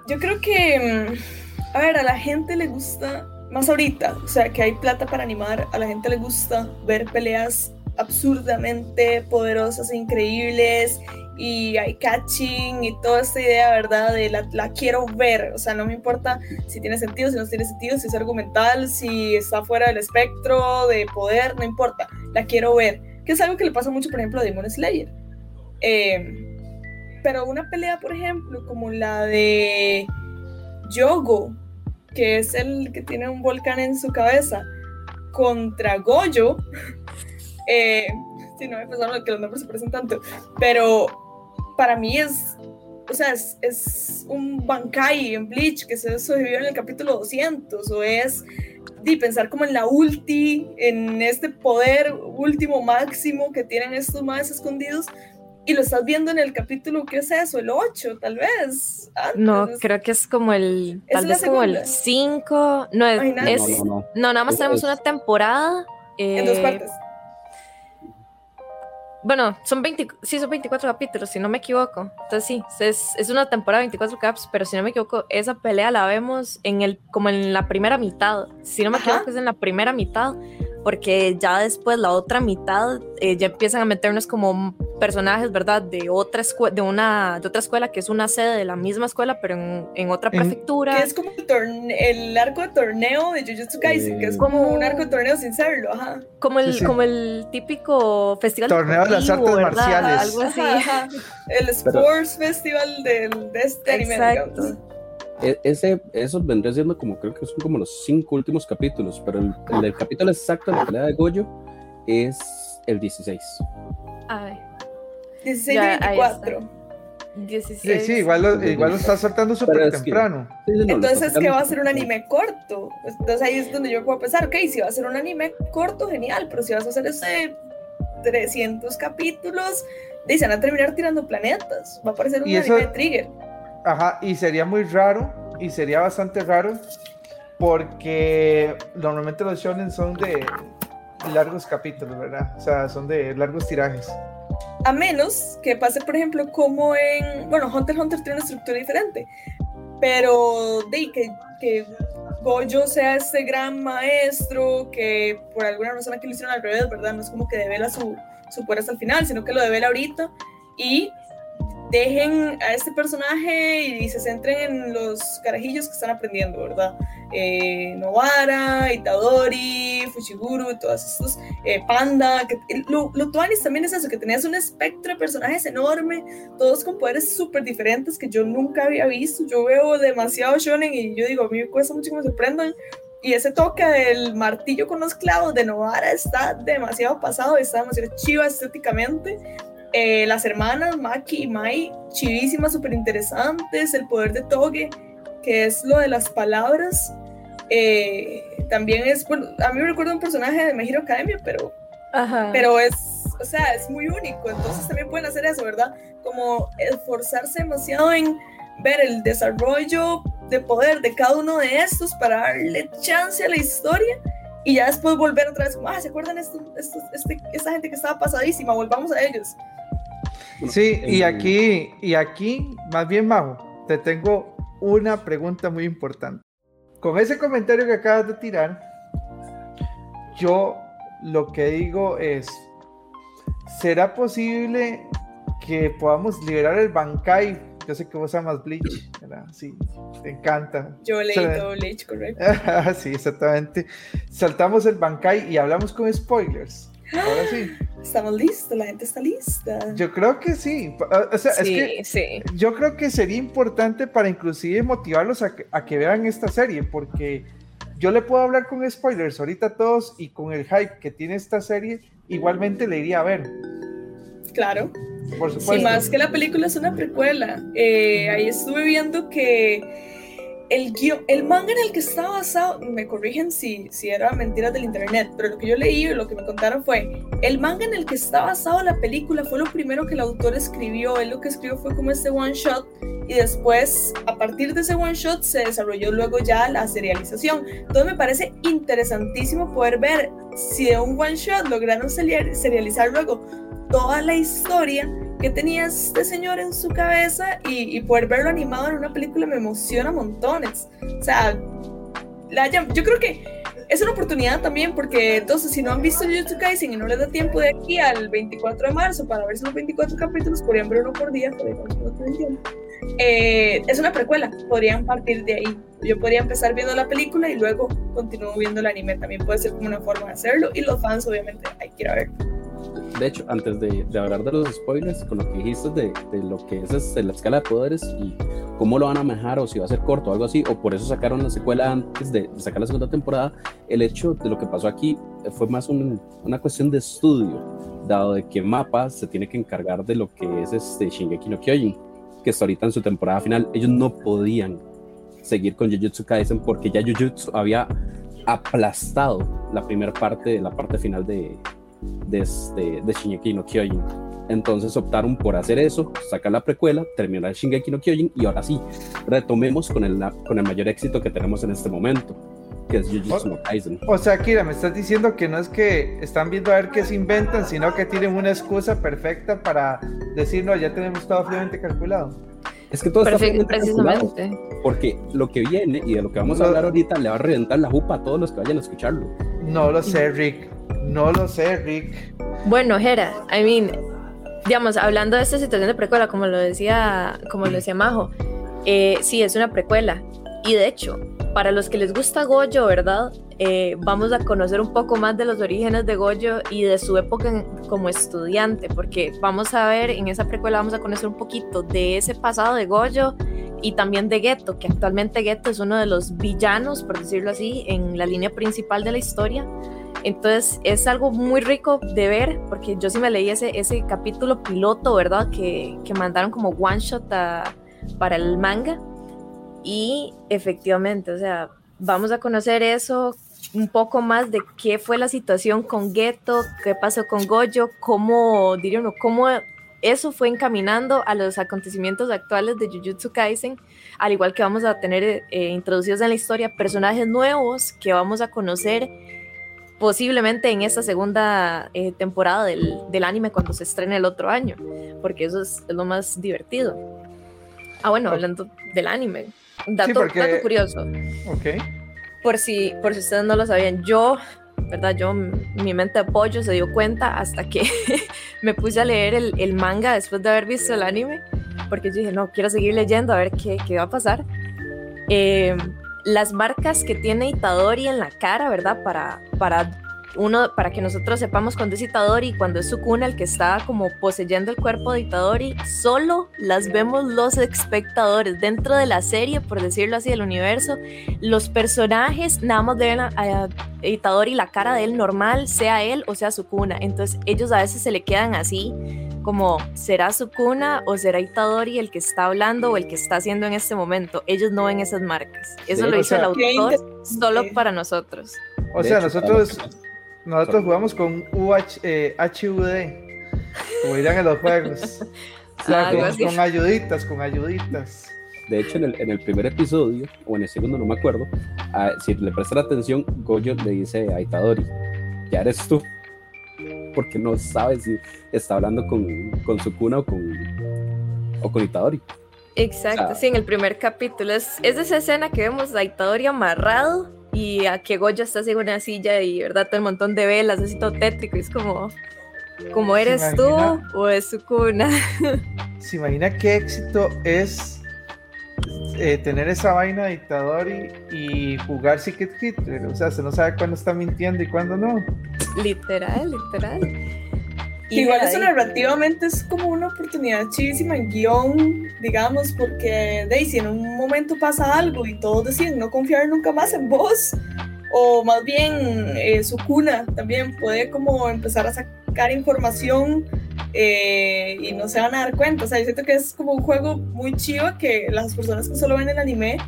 Speaker 6: Yo creo que, mm, a ver, a la gente le gusta, más ahorita, o sea, que hay plata para animar, a la gente le gusta ver peleas absurdamente poderosas e increíbles y eye catching y toda esta idea, ¿verdad? De la, la, quiero ver, o sea, no me importa si tiene sentido, si no tiene sentido, si es argumental, si está fuera del espectro de poder, no importa, la quiero ver, que es algo que le pasa mucho, por ejemplo, a Demon Slayer. Eh, pero una pelea, por ejemplo, como la de Yogo, que es el que tiene un volcán en su cabeza, contra Goyo, eh, si no me pensaron que los nombres se parecen tanto, pero para mí es, o sea, es, es un Bankai en Bleach que se sobrevivió en el capítulo 200, o es de pensar como en la ulti, en este poder último máximo que tienen estos más escondidos, y lo estás viendo en el capítulo, ¿qué es eso? ¿El 8 tal vez?
Speaker 4: no, creo que es como el, tal vez como el 5, no, es, es no, nada más tenemos una temporada.
Speaker 6: en dos eh, partes.
Speaker 4: Bueno, son 20, sí, son 24 capítulos, si no me equivoco. Entonces sí, es, es una temporada de 24 caps, pero si no me equivoco, esa pelea la vemos en el, como en la primera mitad. Si no me equivoco, es en la primera mitad porque ya después la otra mitad eh, ya empiezan a meternos como personajes, ¿verdad? De otra, de, una, de otra escuela que es una sede de la misma escuela, pero en, en otra prefectura.
Speaker 6: Que es como el, arco de torneo de Jujutsu Kaisen, que es como un arco de torneo sin serlo, ajá.
Speaker 4: Como el, Como el típico festival
Speaker 3: Torneo de las artes marciales.
Speaker 4: Algo así.
Speaker 6: El Sports Festival de, de este anime, Exacto.
Speaker 5: E, ese, eso vendría siendo como, creo que son como los cinco últimos capítulos, pero el, capítulo exacto de la pelea de Goyo es el 16.
Speaker 6: Ay. 16 y 24.
Speaker 3: 16. Sí, sí, igual lo, igual lo está soltando súper temprano.
Speaker 6: Entonces, ¿qué va a ser un anime corto? Entonces ahí es donde yo puedo pensar, ok, si va a ser un anime corto, genial, pero si vas a hacer ese 300 capítulos, dicen a terminar tirando planetas, va a parecer un anime de Trigger.
Speaker 3: Ajá, y sería muy raro, y sería bastante raro, porque normalmente los shonen son de largos capítulos, ¿verdad? O sea, son de largos tirajes.
Speaker 6: A menos que pase, por ejemplo, como en. Bueno, Hunter x Hunter tiene una estructura diferente, pero de que, que Gojo sea ese gran maestro que por alguna razón aquí lo hicieron al revés, ¿verdad? No es como que devela su, su poder hasta el final, sino que lo devela ahorita y dejen a este personaje y se centren en los carajillos que están aprendiendo, ¿verdad? Eh, Novara, Itadori, Fushiguro, todos estos, eh, Panda, que, lo, lo Tuanis también es eso, que tenías un espectro de personajes enorme, todos con poderes súper diferentes que yo nunca había visto, yo veo demasiado shonen y yo digo, a mí me cuesta mucho que me sorprendan, y ese toque del martillo con los clavos de Novara está demasiado pasado, está demasiado chiva estéticamente, eh, las hermanas Maki y Mai, chivísimas, súper interesantes. El poder de Toge, que es lo de las palabras. Eh, también es, bueno, a mí me recuerda un personaje de Mejiro Academia, pero, pero es, o sea, es muy único. Entonces también pueden hacer eso, ¿verdad? Como esforzarse demasiado en ver el desarrollo de poder de cada uno de estos para darle chance a la historia y ya después volver otra vez ah, ¿se acuerdan esto, esto, este, esta gente que estaba pasadísima? Volvamos a ellos.
Speaker 3: Sí, y aquí, y aquí, más bien, Majo, te tengo una pregunta muy importante. Con ese comentario que acabas de tirar, yo lo que digo es, ¿será posible que podamos liberar el Bankai? Yo sé que vos amas Bleach, ¿verdad? Sí, te encanta.
Speaker 6: Yo leí todo Bleach, correcto.
Speaker 3: sí, exactamente. Saltamos el Bankai y hablamos con spoilers. Ahora sí.
Speaker 6: Estamos listos, la gente está lista.
Speaker 3: Yo creo que sí. O sea, es que yo creo que sería importante para inclusive motivarlos a que, vean esta serie, porque yo le puedo hablar con spoilers ahorita a todos y con el hype que tiene esta serie, igualmente le iría a ver.
Speaker 6: Claro. Por supuesto. Sí, más que la película es una precuela. Eh, ahí estuve viendo que el, el manga en el que está basado, me corrigen si, si era mentiras del internet, pero lo que yo leí y lo que me contaron fue, el manga en el que está basado la película fue lo primero que el autor escribió, él lo que escribió fue como este one shot y después a partir de ese one shot se desarrolló luego ya la serialización. Entonces me parece interesantísimo poder ver si de un one shot lograron serializar luego toda la historia que tenía este señor en su cabeza y, poder verlo animado en una película me emociona montones. O sea, yo creo que es una oportunidad también porque entonces si no han visto Jujutsu Kaisen y no les da tiempo de aquí al 24 de marzo para ver los 24 capítulos, podrían ver uno por día, eh, es una precuela, podrían partir de ahí. Yo podría empezar viendo la película y luego continúo viendo el anime, también puede ser como una forma de hacerlo y los fans obviamente hay que ir a verlo
Speaker 5: de hecho, antes de, de, hablar de los spoilers, con lo que dijiste de, de lo que es este, la escala de poderes y cómo lo van a manejar o si va a ser corto o algo así, o por eso sacaron la secuela antes de, sacar la segunda temporada, el hecho de lo que pasó aquí fue más un, una cuestión de estudio, dado de que Mapa se tiene que encargar de lo que es este Shingeki no Kyojin, que está ahorita en su temporada final, ellos no podían seguir con Jujutsu Kaisen porque ya Jujutsu había aplastado la primera parte la parte final de, de, este, de Shingeki no Kyojin. Entonces optaron por hacer eso, sacar la precuela, terminar Shingeki no Kyojin y ahora sí, retomemos con el, con el mayor éxito que tenemos en este momento, que es Jujutsu no Kaisen.
Speaker 3: O sea, Kira, me estás diciendo que no es que están viendo a ver qué se inventan, sino que tienen una excusa perfecta para decir, no, ya tenemos todo fríamente calculado.
Speaker 5: Es que todo está precisamente. Porque lo que viene y de lo que vamos a hablar ahorita le va a reventar la jupa a todos los que vayan a escucharlo.
Speaker 3: No lo sé, Rick. No lo sé, Rick.
Speaker 4: Bueno, Jera, I mean, digamos, hablando de esta situación de precuela, como lo decía, como lo decía Majo, eh, sí, es una precuela. Y de hecho, para los que les gusta Goyo, ¿verdad? Eh, vamos a conocer un poco más de los orígenes de Goyo y de su época como estudiante, porque vamos a ver, en esa precuela vamos a conocer un poquito de ese pasado de Goyo y también de Geto, que actualmente Geto es uno de los villanos, por decirlo así, en la línea principal de la historia. Entonces es algo muy rico de ver, porque yo sí me leí ese, ese capítulo piloto, ¿verdad? Que, que mandaron como one shot para el manga. Y efectivamente, o sea, vamos a conocer eso, un poco más de qué fue la situación con Geto, qué pasó con Goyo, cómo, diríamos, cómo eso fue encaminando a los acontecimientos actuales de Jujutsu Kaisen, al igual que vamos a tener eh, introducidos en la historia personajes nuevos que vamos a conocer posiblemente en esta segunda eh, temporada del, del, anime cuando se estrene el otro año, porque eso es, lo más divertido. Ah, bueno, hablando del anime, dato, dato curioso.
Speaker 3: Ok.
Speaker 4: Por si, por si ustedes no lo sabían, yo, ¿verdad? Yo, mi mente de pollo se dio cuenta hasta que me puse a leer el, el, manga después de haber visto el anime, porque yo dije, no, quiero seguir leyendo a ver qué, qué va a pasar. Eh, las marcas que tiene Itadori en la cara, ¿verdad? Para, para uno, para que nosotros sepamos cuando es Itadori y cuando es Sukuna el que está como poseyendo el cuerpo de Itadori, solo las vemos los espectadores dentro de la serie, por decirlo así, del universo. Los personajes nada más ven a, a Itadori la cara de él normal, sea él o sea Sukuna. Entonces ellos a veces se le quedan así como será Sukuna o será Itadori el que está hablando o el que está haciendo en este momento. Ellos no ven esas marcas. Eso lo hizo el autor solo para nosotros.
Speaker 3: O sea, nosotros, nosotros jugamos con UH, eh, HUD, como dirán en los juegos. O sea, ah, con, con, ayuditas, con ayuditas.
Speaker 5: De hecho, en el, en el, primer episodio, o en el segundo, no me acuerdo, a, si le prestan atención, Goyo le dice a Itadori, ya eres tú porque no sabe si está hablando con, con Sukuna o con, o con Itadori.
Speaker 4: Exacto, sí, en el primer capítulo. Es, es esa escena que vemos a Itadori amarrado y a que Goyo está así en una silla y, ¿verdad? Todo el montón de velas, así todo tétrico. es como, como eres tú o es Sukuna.
Speaker 3: ¿Se imagina qué éxito es eh, tener esa vaina de Itadori y jugar Secret Hitler? O sea, se no sabe cuándo está mintiendo y cuándo no.
Speaker 4: Literal, literal.
Speaker 6: Igual eso narrativamente es como una oportunidad chivísima en guion, digamos, porque Daisy en un momento pasa algo y todos deciden no confiar nunca más en vos, o más bien eh, su cuna también puede como empezar a sacar información eh, y no se van a dar cuenta. O sea, yo siento que es como un juego muy chivo que las personas que solo ven el anime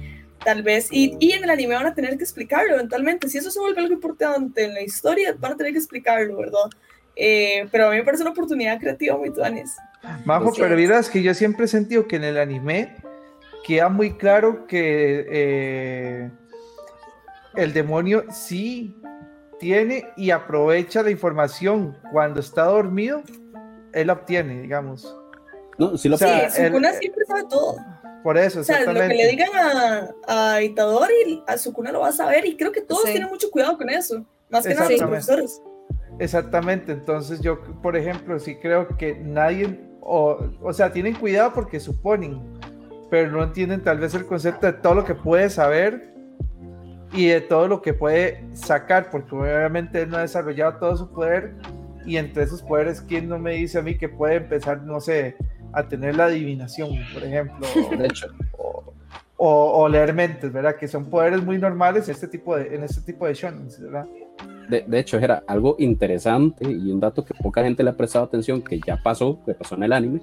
Speaker 6: tal vez, y, y, en el anime van a tener que explicarlo eventualmente. Si eso se vuelve algo importante en la historia, van a tener que explicarlo, ¿verdad? Eh, pero a mí me parece una oportunidad creativa muy tuanes.
Speaker 3: Majo, pero miras que yo siempre he sentido que en el anime queda muy claro que eh, el demonio sí tiene y aprovecha la información cuando está dormido, él la obtiene, digamos.
Speaker 5: No, sí lo
Speaker 6: o sea, sí, Sukuna siempre sabe todo.
Speaker 3: Por eso,
Speaker 6: O sea, lo que le digan a, a Itadori, a Sukuna lo va a saber y creo que todos
Speaker 4: Sí.
Speaker 6: tienen mucho cuidado con eso. Más que nada los profesores.
Speaker 3: Exactamente, entonces yo, por ejemplo, sí creo que nadie, o, o sea, tienen cuidado porque suponen, pero no entienden tal vez el concepto de todo lo que puede saber y de todo lo que puede sacar, porque obviamente él no ha desarrollado todo su poder y entre esos poderes, ¿quién no me dice a mí que puede empezar, no sé, a tener la adivinación, por ejemplo?
Speaker 5: De hecho,
Speaker 3: o, o- leer mentes, ¿verdad? Que son poderes muy normales en este tipo de, en este tipo de shonens, ¿verdad?
Speaker 5: de, de hecho, era algo interesante y un dato que poca gente le ha prestado atención, que ya pasó, que pasó en el anime,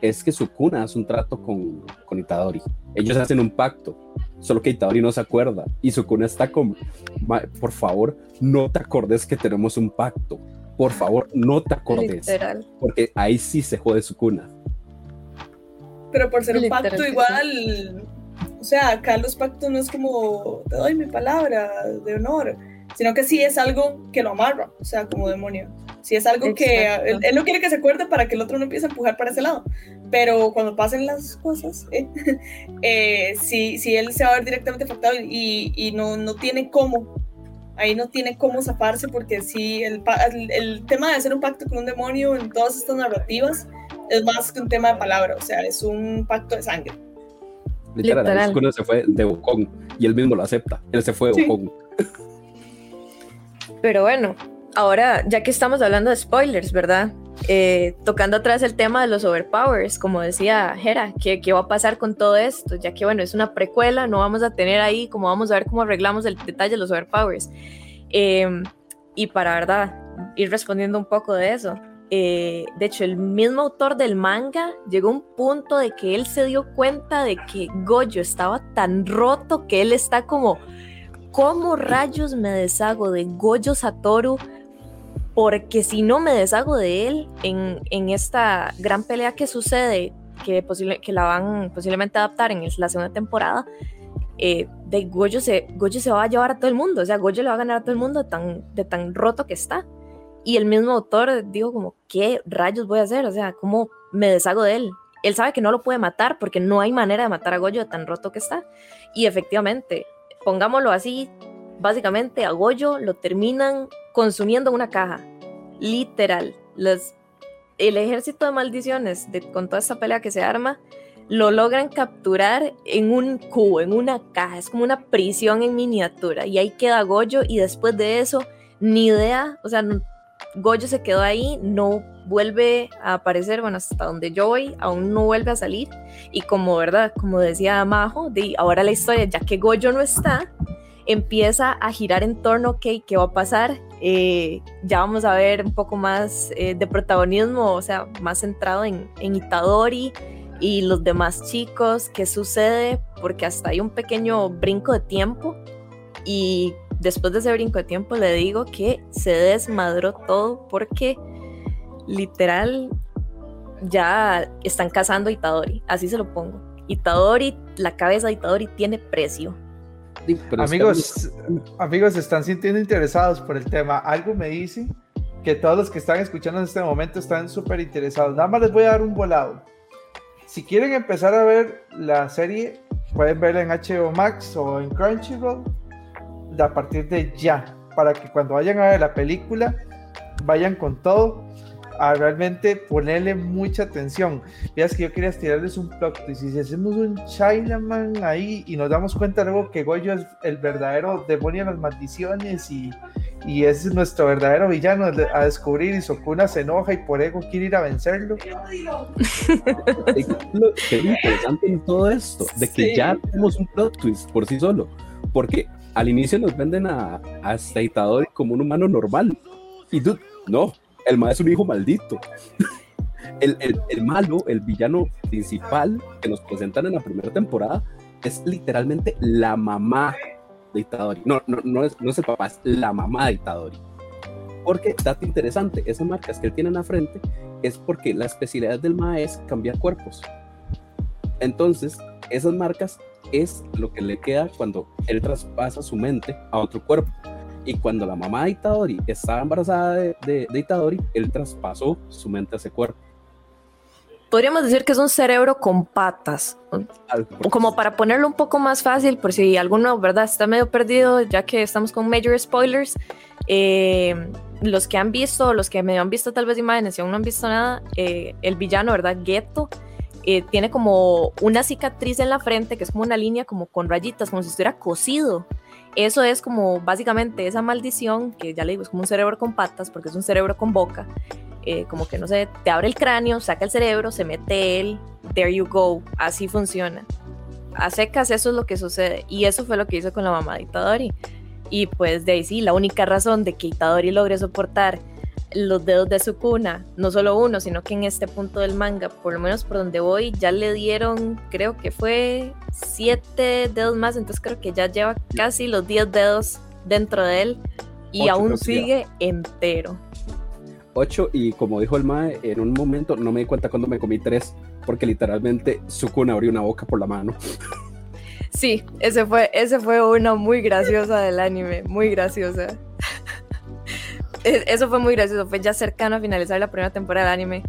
Speaker 5: es que Sukuna hace un trato con, con Itadori. Ellos hacen un pacto, solo que Itadori no se acuerda. Y Sukuna está como, "Ma- por favor, no te acordes que tenemos un pacto. Por favor, no te acordes.
Speaker 4: Literal.
Speaker 5: Porque ahí sí se jode Sukuna.
Speaker 6: Pero por ser un pacto igual, o sea, acá los pactos no es como te doy mi palabra de honor, sino que sí es algo que lo amarra, o sea, como demonio. Sí es algo que
Speaker 4: Exacto.
Speaker 6: él, él no quiere que se acuerde para que el otro no empiece a empujar para ese lado. Pero cuando pasen las cosas, eh, eh, sí, sí él se va a ver directamente afectado y, y no, no tiene cómo. Ahí no tiene cómo zafarse porque sí, el, el, el tema de hacer un pacto con un demonio en todas estas narrativas es más que un tema de palabra, o sea, es un pacto de sangre.
Speaker 5: Literal,
Speaker 4: Literal.
Speaker 5: Sukuna se fue de Wukong y él mismo lo acepta. Él se fue de
Speaker 6: Sí.
Speaker 5: Wukong.
Speaker 4: Pero bueno, ahora ya que estamos hablando de spoilers, ¿verdad? Eh, tocando atrás el tema de los overpowers, como decía Hera, ¿qué, ¿qué va a pasar con todo esto? Ya que bueno, es una precuela, no vamos a tener ahí como vamos a ver cómo arreglamos el detalle de los overpowers. Eh, y para verdad, ir respondiendo un poco de eso. Eh, de hecho, el mismo autor del manga llegó a un punto de que él se dio cuenta de que Goyo estaba tan roto que él está como, ¿cómo rayos me deshago de Goyo Satoru? Porque si no me deshago de él en, en esta gran pelea que sucede, que, posible, que la van posiblemente a adaptar en la segunda temporada, eh, de Goyo se, Goyo se va a llevar a todo el mundo, o sea, Goyo le va a ganar a todo el mundo tan, de tan roto que está. Y el mismo autor dijo como, ¿qué rayos voy a hacer? O sea, ¿cómo me deshago de él? Él sabe que no lo puede matar porque no hay manera de matar a Goyo tan roto que está. Y efectivamente, pongámoslo así, básicamente a Goyo lo terminan consumiendo en una caja. Literal. Los, el ejército de maldiciones de, con toda esta pelea que se arma lo logran capturar en un cubo, en una caja. Es como una prisión en miniatura. Y ahí queda Goyo y después de eso, ni idea. O sea, no- Goyo se quedó ahí, no vuelve a aparecer, bueno, hasta donde yo voy, aún no vuelve a salir. Y como, ¿verdad? Como decía Majo, de ahora la historia, ya que Goyo no está, empieza a girar en torno, ok, ¿qué va a pasar? Eh, ya vamos a ver un poco más eh, de protagonismo, o sea, más centrado en, en Itadori y los demás chicos, qué sucede, porque hasta hay un pequeño brinco de tiempo y después de ese brinco de tiempo le digo que se desmadró todo porque literal ya están cazando a Itadori, así se lo pongo. Itadori, la cabeza de Itadori tiene precio.
Speaker 5: Pero
Speaker 3: amigos, amigos, se están sintiendo interesados por el tema. Algo me dice que todos los que están escuchando en este momento están súper interesados. Nada más les voy a dar un volado. Si quieren empezar a ver la serie, pueden verla en HBO Max o en Crunchyroll de a partir de ya, para que cuando vayan a ver la película vayan con todo a realmente ponerle mucha atención. Veas que yo quería tirarles un plot twist. Y si hacemos un Chinaman ahí y nos damos cuenta luego que Goyo es el verdadero demonio de las maldiciones y, y ese es nuestro verdadero villano a descubrir y Sokuna se enoja y por ego quiere ir a vencerlo.
Speaker 5: Es interesante en todo esto, de que
Speaker 6: Sí.
Speaker 5: ya tenemos un plot twist por sí solo, porque al inicio nos venden a, a Itadori como un humano normal, y dude, no, el mal es un hijo maldito. El, el- el malo, el villano principal que nos presentan en la primera temporada, es literalmente la mamá de Itadori. No, no, no, es, no es el papá, es la mamá de Itadori. Porque, dato interesante, esas marcas que él tiene en la frente es porque la especialidad del MAE es cambiar cuerpos. Entonces, esas marcas es lo que le queda cuando él traspasa su mente a otro cuerpo. Y cuando la mamá de Itadori estaba embarazada de, de- de Itadori, él traspasó su mente a ese cuerpo.
Speaker 4: podríamos decir que es un cerebro con patas. Como para ponerlo un poco más fácil, por si alguno, ¿verdad?, está medio perdido, ya que estamos con major spoilers. Eh, los que han visto, los que medio han visto tal vez imágenes y aún no han visto nada, eh, el villano, ¿verdad?, Ghetto, eh, tiene como una cicatriz en la frente que es como una línea como con rayitas, como si estuviera cosido. Eso es como básicamente esa maldición, que ya le digo, es como un cerebro con patas, porque es un cerebro con boca, eh, como que no sé, te abre el cráneo, saca el cerebro, se mete él, there you go, así funciona. A secas eso es lo que sucede y eso fue lo que hizo con la mamá de Itadori. Y pues de ahí sí, la única razón de que Itadori logre soportar los dedos de su cuna, no solo uno, sino que en este punto del manga, por lo menos por donde voy, ya le dieron, creo que fue siete dedos más, entonces creo que ya lleva casi los diez dedos dentro de él y aún sigue entero.
Speaker 5: 8 y como dijo el Mae, en un momento no me di cuenta cuando me comí 3 porque literalmente Sukuna abrió una boca por la mano.
Speaker 4: Sí, ese fue, ese fue una muy graciosa del anime, muy graciosa. Eso fue muy gracioso, fue ya cercano a finalizar la primera temporada del anime.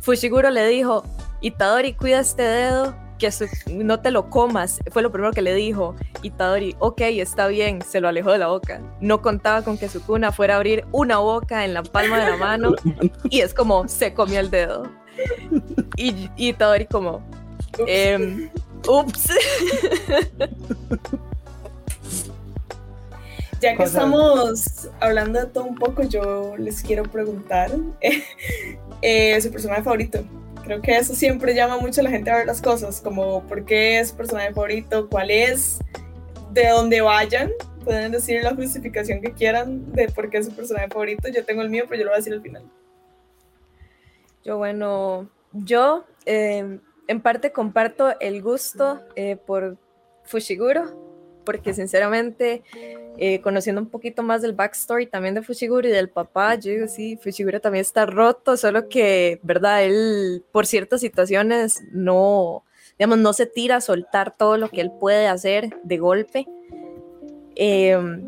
Speaker 4: Fushiguro le dijo, Itadori, cuida este dedo que no te lo comas, fue lo primero que le dijo. Itadori, ok, está bien, se lo alejó de la boca. No contaba con que Sukuna fuera a abrir una boca en la palma de la mano y es como se comió el dedo. Y, Itadori como, ups. Em,
Speaker 6: ya que estamos hablando de todo un poco, yo les quiero preguntar eh, su personaje favorito. Creo que eso siempre llama mucho a la gente a ver las cosas, como por qué es su personaje favorito, cuál es, de dónde vayan. Pueden decir la justificación que quieran de por qué es su personaje favorito. Yo tengo el mío, pero yo lo voy a decir al final.
Speaker 4: Yo, bueno, yo eh, en parte comparto el gusto eh, por Fushiguro porque sinceramente, eh, conociendo un poquito más del backstory también de Fushiguro y del papá, yo digo, sí, Fushiguro también está roto, solo que, ¿verdad? Él, por ciertas situaciones, no, digamos, no se tira a soltar todo lo que él puede hacer de golpe. Em,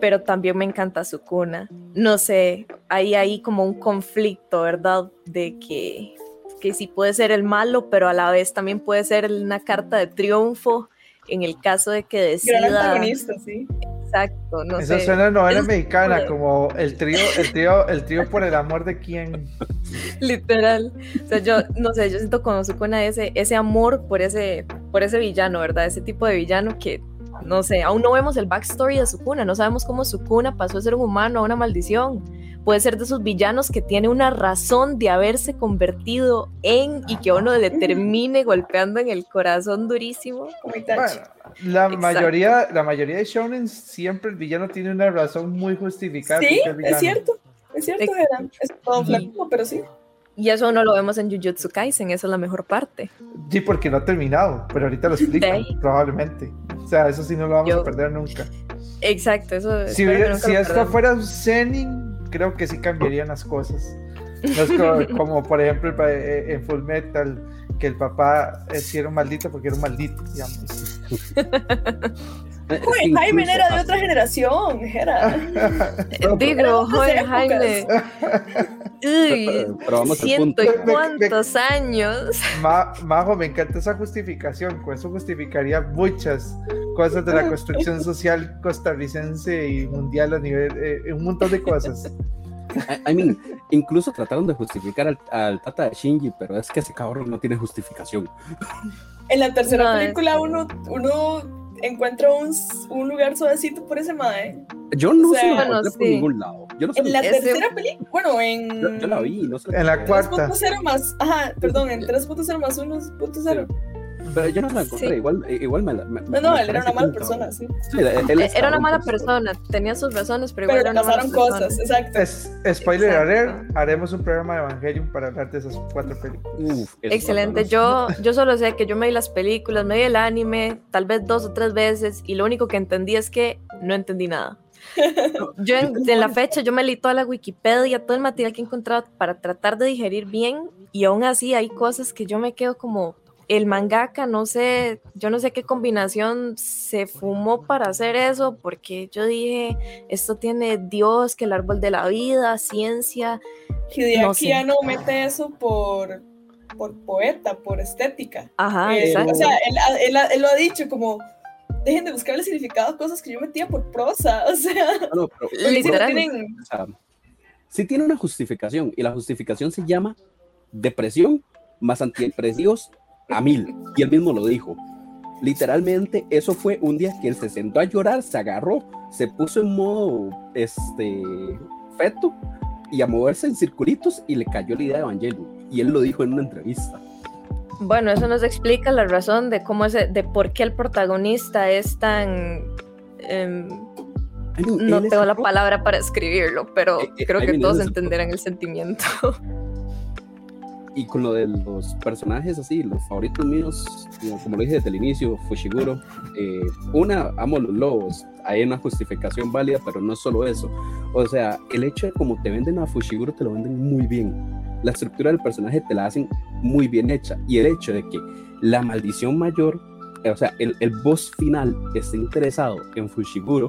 Speaker 4: pero también me encanta su cuna. No sé, hay ahí como un conflicto, ¿verdad? De que, que sí puede ser el malo, pero a la vez también puede ser una carta de triunfo en el caso de que decida...
Speaker 6: Gran antagonista, sí.
Speaker 4: Exacto, no
Speaker 3: Eso suena a novela mexicana, como el trío, el trío, el trío por el amor de quién.
Speaker 4: Literal. O sea, yo no sé, yo siento con ese, ese amor por ese, por ese villano, ¿verdad? Ese tipo de villano que, no sé, aún no vemos el backstory de Sukuna, no sabemos cómo Sukuna pasó a ser un humano, a una maldición puede ser de esos villanos que tiene una razón de haberse convertido en y que uno le termine golpeando en el corazón durísimo.
Speaker 3: la mayoría, la mayoría de shonen siempre el villano tiene una razón muy justificada.
Speaker 6: Sí, es cierto, es cierto, es todo pero sí.
Speaker 4: Y eso no lo vemos en Jujutsu Kaisen, esa es la mejor parte.
Speaker 3: Sí, porque no ha terminado, pero ahorita lo explico, probablemente. O sea, eso sí no lo vamos a perder nunca.
Speaker 4: Exacto, eso.
Speaker 3: Si, si esto fuera un Zenin, creo que sí cambiarían las cosas. No es como, por ejemplo eh, en Full Metal, que el papá es era un maldito porque era un maldito, digamos.
Speaker 6: Uy, Jaime era de otra generación, era.
Speaker 4: Digo, Jaime. Uy, ciento y cuántos años.
Speaker 3: Majo, me encanta esa justificación, con eso justificaría muchas cosas de la construcción social costarricense y mundial a nivel, eh, un montón de cosas.
Speaker 5: I, mean, incluso trataron de justificar al, Tata de Shinji, pero es que ese cabrón no tiene justificación.
Speaker 6: En la tercera película uno, uno encuentro un, un lugar suavecito por ese mae.
Speaker 5: Yo no sé por ningún lado. Yo no sé
Speaker 6: en la tercera película, bueno, en.
Speaker 5: Yo, la vi, no sé.
Speaker 3: En la cuarta.
Speaker 6: 3.0 más, ajá, perdón, en 3.0 más 1.0.
Speaker 5: Pero yo no la encontré, igual, igual me la.
Speaker 6: no, no, él era una mala persona, sí. sí
Speaker 4: era una mala persona, tenía sus razones, pero igual.
Speaker 6: Pero pasaron cosas, exacto.
Speaker 3: Es, spoiler alert, haremos un programa de Evangelion para hablar de esas cuatro películas.
Speaker 4: Excelente, yo, yo solo sé que yo me vi las películas, me vi el anime, tal vez dos o tres veces, y lo único que entendí es que no entendí nada. Yo en, en, la fecha yo me leí toda la Wikipedia, todo el material que he encontrado para tratar de digerir bien y aún así hay cosas que yo me quedo como, el mangaka, no sé, yo no sé qué combinación se fumó para hacer eso, porque yo dije, esto tiene Dios, que el árbol de la vida, ciencia.
Speaker 6: Y de no aquí ya no mete eso por por poeta, por estética.
Speaker 4: Ajá,
Speaker 6: Eh,
Speaker 4: exacto.
Speaker 6: o sea, él, él- él lo ha dicho como, dejen de buscarle significado a cosas que yo metía por prosa, o sea,
Speaker 5: No, pero-
Speaker 6: sí
Speaker 4: Literal.
Speaker 6: tienen-
Speaker 5: o sea, sí tiene una justificación y la justificación se llama depresión más antidepresivos a mil. Y él mismo lo dijo. Literalmente, eso fue un día que él se sentó a llorar, se agarró, se puso en modo este feto y a moverse en circulitos y le cayó la idea de Evangelion. Y él lo dijo en una entrevista.
Speaker 4: Bueno, eso nos explica la razón de cómo es, de por qué el protagonista es tan... em,
Speaker 5: I mean,
Speaker 4: no tengo la palabra para escribirlo, pero
Speaker 5: Eh, eh,
Speaker 4: creo
Speaker 5: I
Speaker 4: que
Speaker 5: mean,
Speaker 4: todos entenderán el sentimiento.
Speaker 5: Y con lo de los personajes así, los favoritos míos, como, como lo dije desde el inicio, Fushiguro. eh, una, amo los lobos. Hay una justificación válida, pero no solo eso. O sea, el hecho de cómo te venden a Fushiguro, te lo venden muy bien. La estructura del personaje te la hacen muy bien hecha. Y el hecho de que la maldición mayor, eh, o sea, el, el boss final esté interesado en Fushiguro,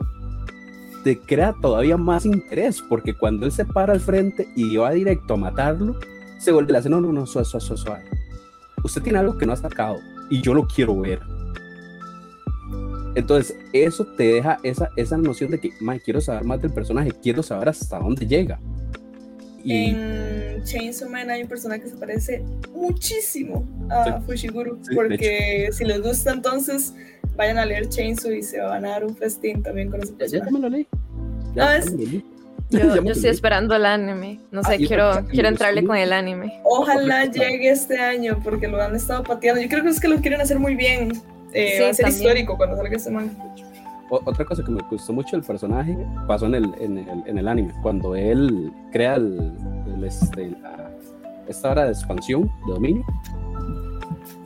Speaker 5: te crea todavía más interés, porque cuando él se para al frente y va directo a matarlo, se vuelve a hacer, no, no, no, suave, suave, suave, suave. Usted tiene algo que no ha sacado y yo lo quiero ver. Entonces, eso te deja esa, esa noción de que, man, quiero saber más del personaje, quiero saber hasta dónde llega. Y
Speaker 6: En Chainsaw Man hay un personaje que se parece muchísimo a Fushiguro,
Speaker 5: Sí,
Speaker 6: porque si les gusta entonces vayan a leer Chainsaw y se van a dar un festín también con ese
Speaker 5: ya, ya
Speaker 6: personaje.
Speaker 5: me lo leí.
Speaker 6: Ah,
Speaker 5: Ya,
Speaker 6: es-
Speaker 4: Yo, yo estoy esperando el anime. No sé,
Speaker 5: Ah,
Speaker 4: quiero, quiero entrarle con el anime.
Speaker 6: Ojalá llegue este año porque lo han estado pateando. Yo creo que es que lo quieren hacer muy bien. Eh,
Speaker 4: Sí,
Speaker 6: va a ser
Speaker 4: también.
Speaker 6: histórico cuando salga este man.
Speaker 5: O- Otra cosa que me gustó mucho del personaje pasó en el, en el, en el anime, cuando él crea el, el, este, la- esta hora de expansión, de dominio.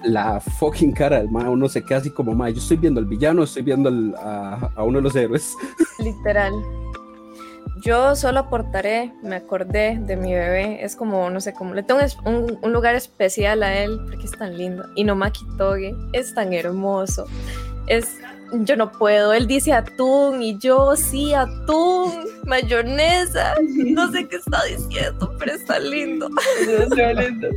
Speaker 5: La fucking cara del ma, uno se queda así como, ma, yo estoy viendo al villano, estoy viendo al- a, a uno de los héroes.
Speaker 4: Literal. Yo solo aportaré, me acordé de mi bebé, es como, no sé, como le tengo un, un lugar especial a él porque es tan lindo. Inomaki Toge es tan hermoso. Es, yo no puedo, él dice atún y yo sí, atún, mayonesa. No sé qué está diciendo, pero está lindo.
Speaker 6: Lindo.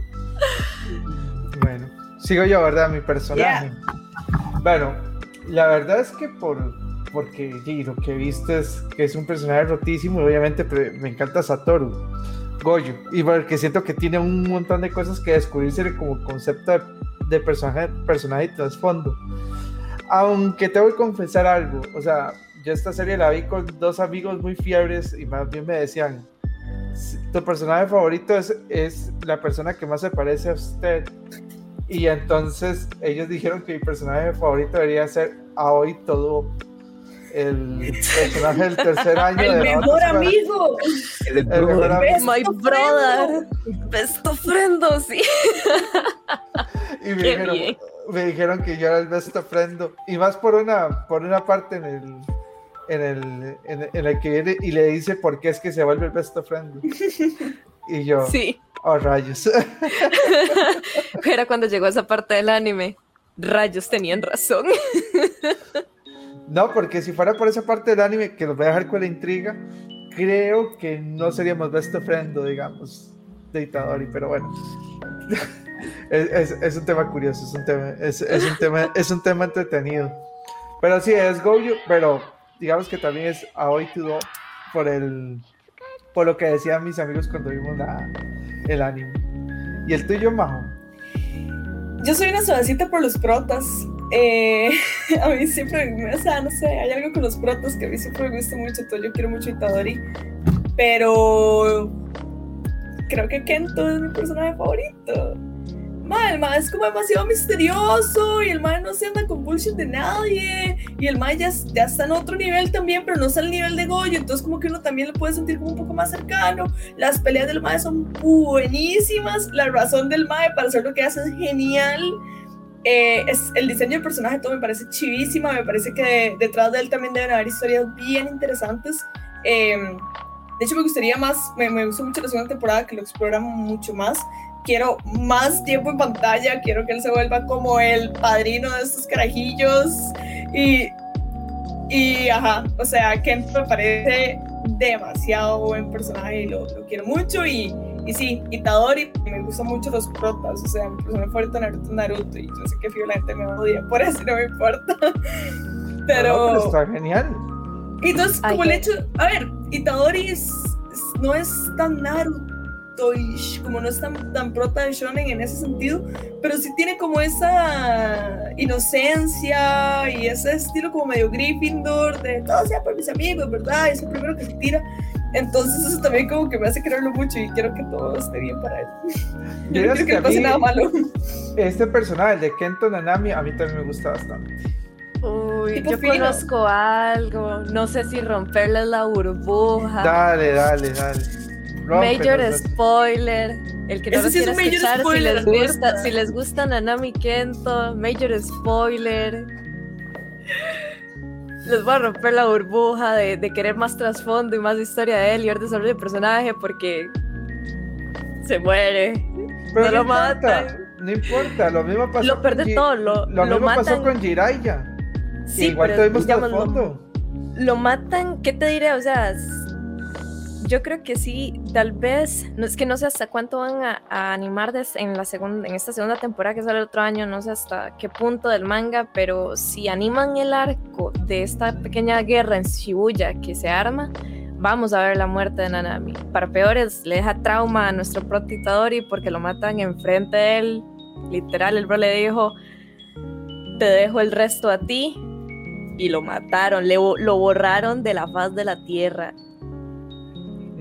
Speaker 3: Bueno, sigo yo, ¿verdad? Mi personaje. Bueno, la verdad es que por porque lo que viste es que es un personaje rotísimo y obviamente me encanta Satoru Goyo y porque siento que tiene un montón de cosas que descubrirse como concepto de, personaje, personaje y trasfondo. Aunque tengo que confesar algo, o sea, yo esta serie la vi con dos amigos muy fiebres y más bien me decían, "Si tu personaje favorito es, es la persona que más se parece a usted. Y entonces ellos dijeron que mi personaje favorito debería ser Aoi Todo, el personaje del tercer año
Speaker 6: El
Speaker 3: de
Speaker 6: mejor amigo.
Speaker 5: El
Speaker 3: El mejor amigo.
Speaker 6: Best
Speaker 4: My brother, best of friend, sí.
Speaker 3: Y me dijeron, me dijeron que yo era el best friend. Y más por una, por una parte en el, en el, en, en el que viene y le dice por qué es que se vuelve el best friend. Y yo,
Speaker 4: Sí.
Speaker 3: oh rayos.
Speaker 4: Era cuando llegó esa parte del anime. Rayos tenían razón.
Speaker 3: No, porque si fuera por esa parte del anime que los voy a dejar con la intriga, creo que no seríamos best friend, digamos, de Itadori, pero bueno. Es, un tema curioso, es un tema, es, es un tema, es un tema entretenido. Pero sí, es Goju, pero digamos que también es Aoi Tudo por el por lo que decían mis amigos cuando vimos la, el anime. ¿Y el tuyo, Majo?
Speaker 6: Yo soy una suavecita por los protas. Eh, a mí siempre, o sea, no sé, hay algo con los protas que a mí siempre me gusta mucho. Todo, yo quiero mucho Itadori. Pero creo que Kento es mi personaje favorito. Ma, el ma es como demasiado misterioso y el ma no se anda con bullshit de nadie y el ma ya, ya está en otro nivel también, pero no está al nivel de Goyo, entonces como que uno también lo puede sentir como un poco más cercano. Las peleas del ma son buenísimas, la razón del ma para hacer lo que hace es genial. Eh, es, el diseño del personaje todo me parece chivísima, me parece que detrás de él también deben haber historias bien interesantes. Eh, de hecho, me gustaría más, me, me gustó mucho la segunda temporada que lo explora mucho más. Quiero más tiempo en pantalla, quiero que él se vuelva como el padrino de estos carajillos. Y, y ajá, o sea, Kent me parece demasiado buen personaje y lo, lo quiero mucho. Y, y sí, Itadori, me gustan mucho los protas, o sea, mi personaje favorito Naruto Naruto, y yo sé que Fio la gente me odia, por eso no me importa. Pero...
Speaker 3: No, pero está genial.
Speaker 6: Y entonces,
Speaker 4: Ay,
Speaker 6: como el hecho, a ver, Itadori es- es- no es tan Naruto como no es tan, tan prota de Shonen en ese sentido, pero sí tiene como esa inocencia y ese estilo como medio Gryffindor, de todo sea por mis amigos, ¿verdad? Es el primero que se tira. Entonces eso también como que me hace quererlo mucho y quiero que todo esté bien para él. Yo no que
Speaker 3: que
Speaker 6: le
Speaker 3: a
Speaker 6: pase nada malo.
Speaker 3: Este personaje, el de Kento Nanami, a mí también me gusta bastante.
Speaker 4: Uy,
Speaker 6: Tipo
Speaker 4: yo
Speaker 6: fino.
Speaker 4: conozco algo. No sé si romperles la burbuja.
Speaker 3: Dale, dale, dale.
Speaker 4: Major spoiler. El que no lo
Speaker 6: sí es
Speaker 4: quiera
Speaker 6: un major
Speaker 4: escuchar,
Speaker 6: spoiler,
Speaker 4: si les gusta, si les gusta Nanami Kento, Major spoiler. Les voy a romper la burbuja de, de querer más trasfondo y más historia de él y ver desarrollo de personaje porque se muere.
Speaker 3: Pero
Speaker 4: no
Speaker 3: no,
Speaker 4: lo
Speaker 3: importa,
Speaker 4: matan.
Speaker 3: no importa, lo mismo pasó
Speaker 4: Lo
Speaker 3: con
Speaker 4: peor de
Speaker 3: Ji-
Speaker 4: todo, lo- lo
Speaker 3: mismo pasó
Speaker 4: matan.
Speaker 3: con Jiraiya.
Speaker 4: Sí,
Speaker 3: igual
Speaker 4: pero
Speaker 3: tuvimos
Speaker 4: digamos, lo-
Speaker 3: trasfondo.
Speaker 4: lo matan, ¿qué te diré? O sea, yo creo que sí, tal vez, no es que no sé hasta cuánto van a, a animar des- en la segunda, en esta segunda temporada que sale el otro año, no sé hasta qué punto del manga, pero si animan el arco de esta pequeña guerra en Shibuya que se arma, vamos a ver la muerte de Nanami. Para peores, le deja trauma a nuestro prota Itadori porque lo matan enfrente de él. Literal, el bro le dijo, te dejo el resto a ti, y lo mataron, le lo borraron de la faz de la tierra.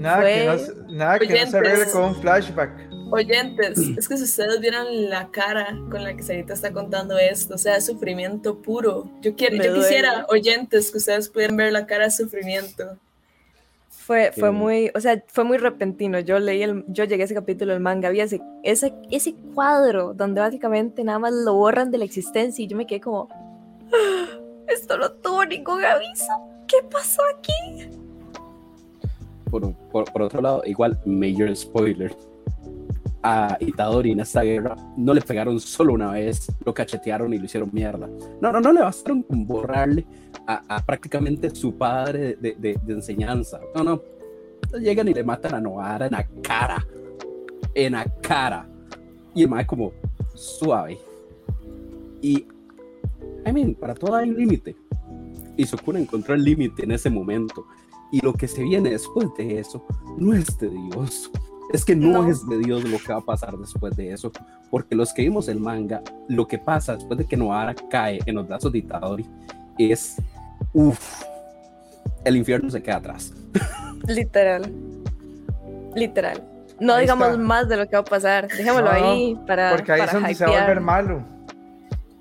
Speaker 3: Nada, que no, nada que no se arregle
Speaker 6: Oyentes.
Speaker 3: con un flashback.
Speaker 6: Oyentes, es que si ustedes vieran la cara con la que Sarita está contando esto, o sea, sufrimiento puro. Yo, quiero,
Speaker 4: Me
Speaker 6: yo quisiera, oyentes, que ustedes pudieran ver la cara de sufrimiento.
Speaker 4: Fue, fue
Speaker 5: Sí.
Speaker 4: muy, o sea, fue muy repentino. Yo leí el, yo llegué a ese capítulo del manga, había ese, ese, ese cuadro donde básicamente nada más lo borran de la existencia y yo me quedé como, "Ah, esto no tuvo ningún aviso. ¿Qué pasó aquí?
Speaker 5: Por, por- por otro lado, igual, major spoiler. A Itadori en esta guerra no le pegaron solo una vez, lo cachetearon y lo hicieron mierda. No, no, no le bastaron con borrarle a, a prácticamente su padre de, de- de enseñanza. No, no. Llegan y le matan a Noara en la cara. En la cara. Y el mae como suave. Y, I mean, para todo hay un límite. Y Sukuna encontró el límite en ese momento. Y lo que se viene después de eso no es de Dios. Es que no,
Speaker 6: No.
Speaker 5: es de Dios lo que va a pasar después de eso. Porque los que vimos el manga, lo que pasa después de que Noara cae en los brazos de Itadori es. Uff. El infierno se queda atrás.
Speaker 4: Literal. Literal. No
Speaker 3: Ahí
Speaker 4: digamos
Speaker 3: está.
Speaker 4: más de lo que va a pasar. Dejémoslo
Speaker 3: No,
Speaker 4: ahí para.
Speaker 3: Porque ahí es
Speaker 4: para
Speaker 3: donde se va a volver
Speaker 4: hypear.
Speaker 3: malo.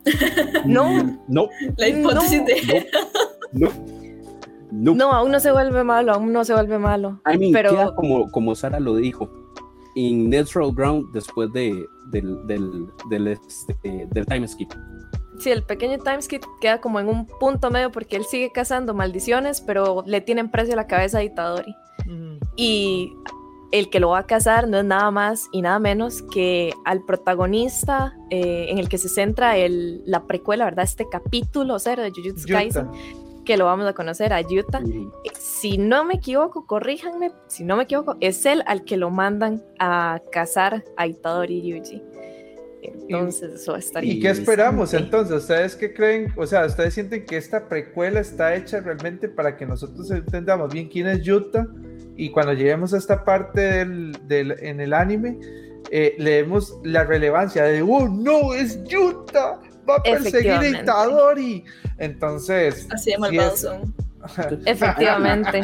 Speaker 4: No.
Speaker 5: No,
Speaker 6: La hipótesis
Speaker 4: No.
Speaker 6: de...
Speaker 5: no, no. No.
Speaker 4: No, aún no se vuelve malo, aún no se vuelve malo.
Speaker 5: I mean,
Speaker 4: Pero-
Speaker 5: queda como, como Sara lo dijo, en Natural Ground después de, del, del, del, este, del time skip.
Speaker 4: Sí, el pequeño timeskip queda como en un punto medio porque él sigue cazando maldiciones, pero le tienen precio a la cabeza a Itadori. Y el que lo va a cazar no es nada más y nada menos que al protagonista eh, en el que se centra el, la precuela, ¿verdad? Este capítulo cero de Jujutsu
Speaker 3: Yuta.
Speaker 4: Kaisen, que lo vamos a conocer a Yuta. Eh, Si no me equivoco, corríjanme, si no me equivoco, es él al que lo mandan a cazar a Itadori Yuji. Entonces, eso estaría
Speaker 3: ¿Y qué esperamos entonces? ¿Ustedes qué creen? O sea, ¿ustedes sienten que esta precuela está hecha realmente para que nosotros entendamos bien quién es Yuta? Y cuando lleguemos a esta parte del, del- en el anime, eh, le demos la relevancia de, ¡oh, no, es Yuta! ¡Va a perseguir a
Speaker 4: Efectivamente.
Speaker 3: Itadori! Entonces,
Speaker 6: Así de malvados
Speaker 3: es-
Speaker 6: son.
Speaker 4: Efectivamente.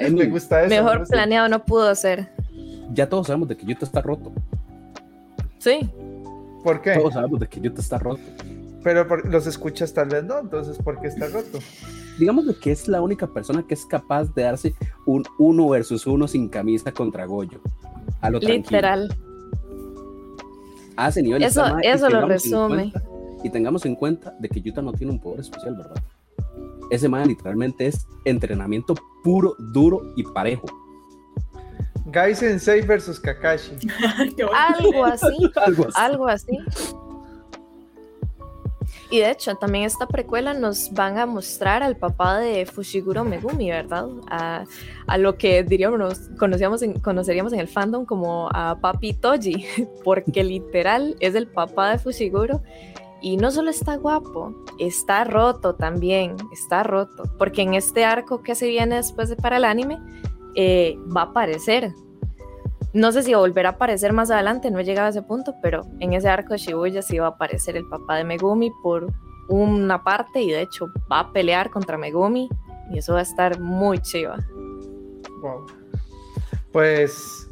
Speaker 5: I
Speaker 3: me gusta eso. me
Speaker 4: Mejor planeado no pudo ser.
Speaker 5: ya todos sabemos de que Yuta está roto.
Speaker 4: Sí,
Speaker 3: ¿Por qué?
Speaker 5: Todos sabemos de que Yuta está roto.
Speaker 3: Pero por- los escuchas tal vez no, entonces, ¿por qué está roto?
Speaker 5: Digamos de que es la única persona que es capaz de darse un uno versus uno sin camisa contra Goyo. A lo tranquilo.
Speaker 4: literal.
Speaker 5: A ese nivel
Speaker 4: Eso-
Speaker 5: y
Speaker 4: eso lo resume.
Speaker 5: Y tengamos en cuenta de que Yuta no tiene un poder especial, ¿verdad? Ese man literalmente es entrenamiento puro, duro y parejo.
Speaker 3: Gai Sensei versus Kakashi.
Speaker 4: Algo así,
Speaker 5: Algo así.
Speaker 4: algo así. Y de hecho, también esta precuela nos van a mostrar al papá de Fushiguro Megumi, ¿verdad? A, a lo que diríamos, conocíamos en, conoceríamos en el fandom como a Papi Toji, porque literal es el papá de Fushiguro. Y no solo está guapo, está roto también, está roto, porque en este arco que se viene después de para el anime, eh, va a aparecer. No sé si volverá a aparecer más adelante, no he llegado a ese punto, pero en ese arco de Shibuya sí va a aparecer el papá de Megumi por una parte y de hecho va a pelear contra Megumi y eso va a estar muy chiva.
Speaker 3: Wow. Pues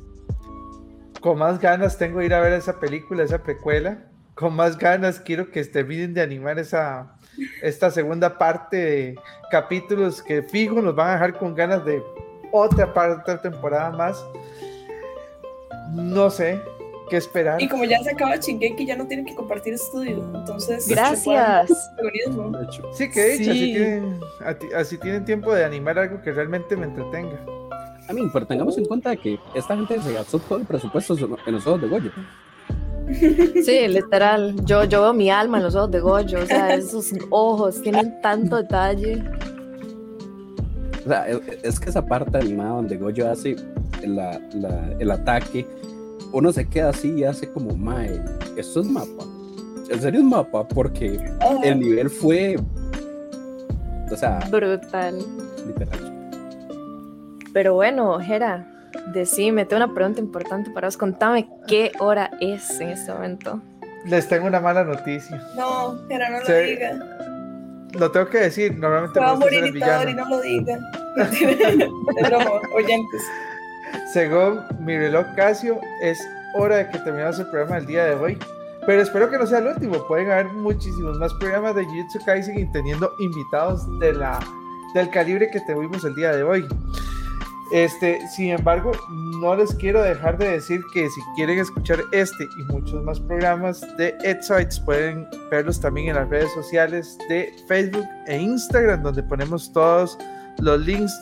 Speaker 3: con más ganas tengo de ir a ver esa película, esa precuela. Con más ganas quiero que terminen de animar esa, esta segunda parte de capítulos que fijo nos van a dejar con ganas de otra parte, otra temporada más. No sé qué esperar.
Speaker 6: Y como ya se acaba Chingeki, ya no tienen que compartir estudio. Entonces,
Speaker 4: Gracias.
Speaker 3: Sí, que dicho, Así, tienen, así tienen tiempo de animar algo que realmente me entretenga.
Speaker 5: A mí, pero tengamos en cuenta que esta gente se gastó todo el presupuesto en los ojos de Goyo.
Speaker 4: Sí, literal. Yo, yo veo mi alma en los ojos de Goyo. O sea, esos ojos tienen tanto detalle.
Speaker 5: O sea, es, que esa parte animada donde Goyo hace la, la, el ataque, uno se queda así y hace como, mae, esto es mapa. En serio es mapa, porque el nivel fue. O sea.
Speaker 4: Brutal.
Speaker 5: Literal.
Speaker 4: Pero bueno, Jera, decime, tengo una pregunta importante para vos. Contame qué hora es en este momento.
Speaker 3: Les tengo una mala noticia.
Speaker 6: No, Jera, no lo diga.
Speaker 3: Lo tengo que decir, normalmente...
Speaker 6: Va a morir y no lo diga. oyentes.
Speaker 3: Según mi reloj Casio, es hora de que terminemos el programa del día de hoy. Pero espero que no sea el último. Pueden haber muchísimos más programas de Jujutsu Kaisen y teniendo invitados de la, del calibre que tuvimos el día de hoy. Este, sin embargo, no les quiero dejar de decir que si quieren escuchar este y muchos más programas de Edsites, pueden verlos también en las redes sociales de Facebook e Instagram, donde ponemos todos los links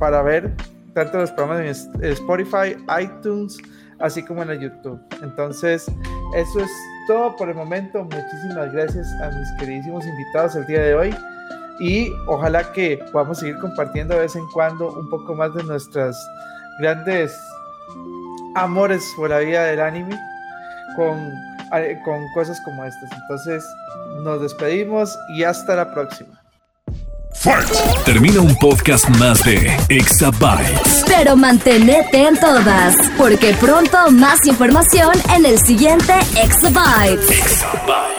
Speaker 3: para ver tanto los programas en Spotify, iTunes, así como en YouTube. Entonces, eso es todo por el momento. Muchísimas gracias a mis queridísimos invitados el día de hoy y ojalá que podamos seguir compartiendo de vez en cuando un poco más de nuestras grandes amores por la vida del anime con, eh, con cosas como estas. Entonces, nos despedimos y hasta la próxima.
Speaker 1: Termina un podcast más de Exabytes.
Speaker 2: Pero mantenete en todas, porque pronto más información en el siguiente Exabytes. Exabytes.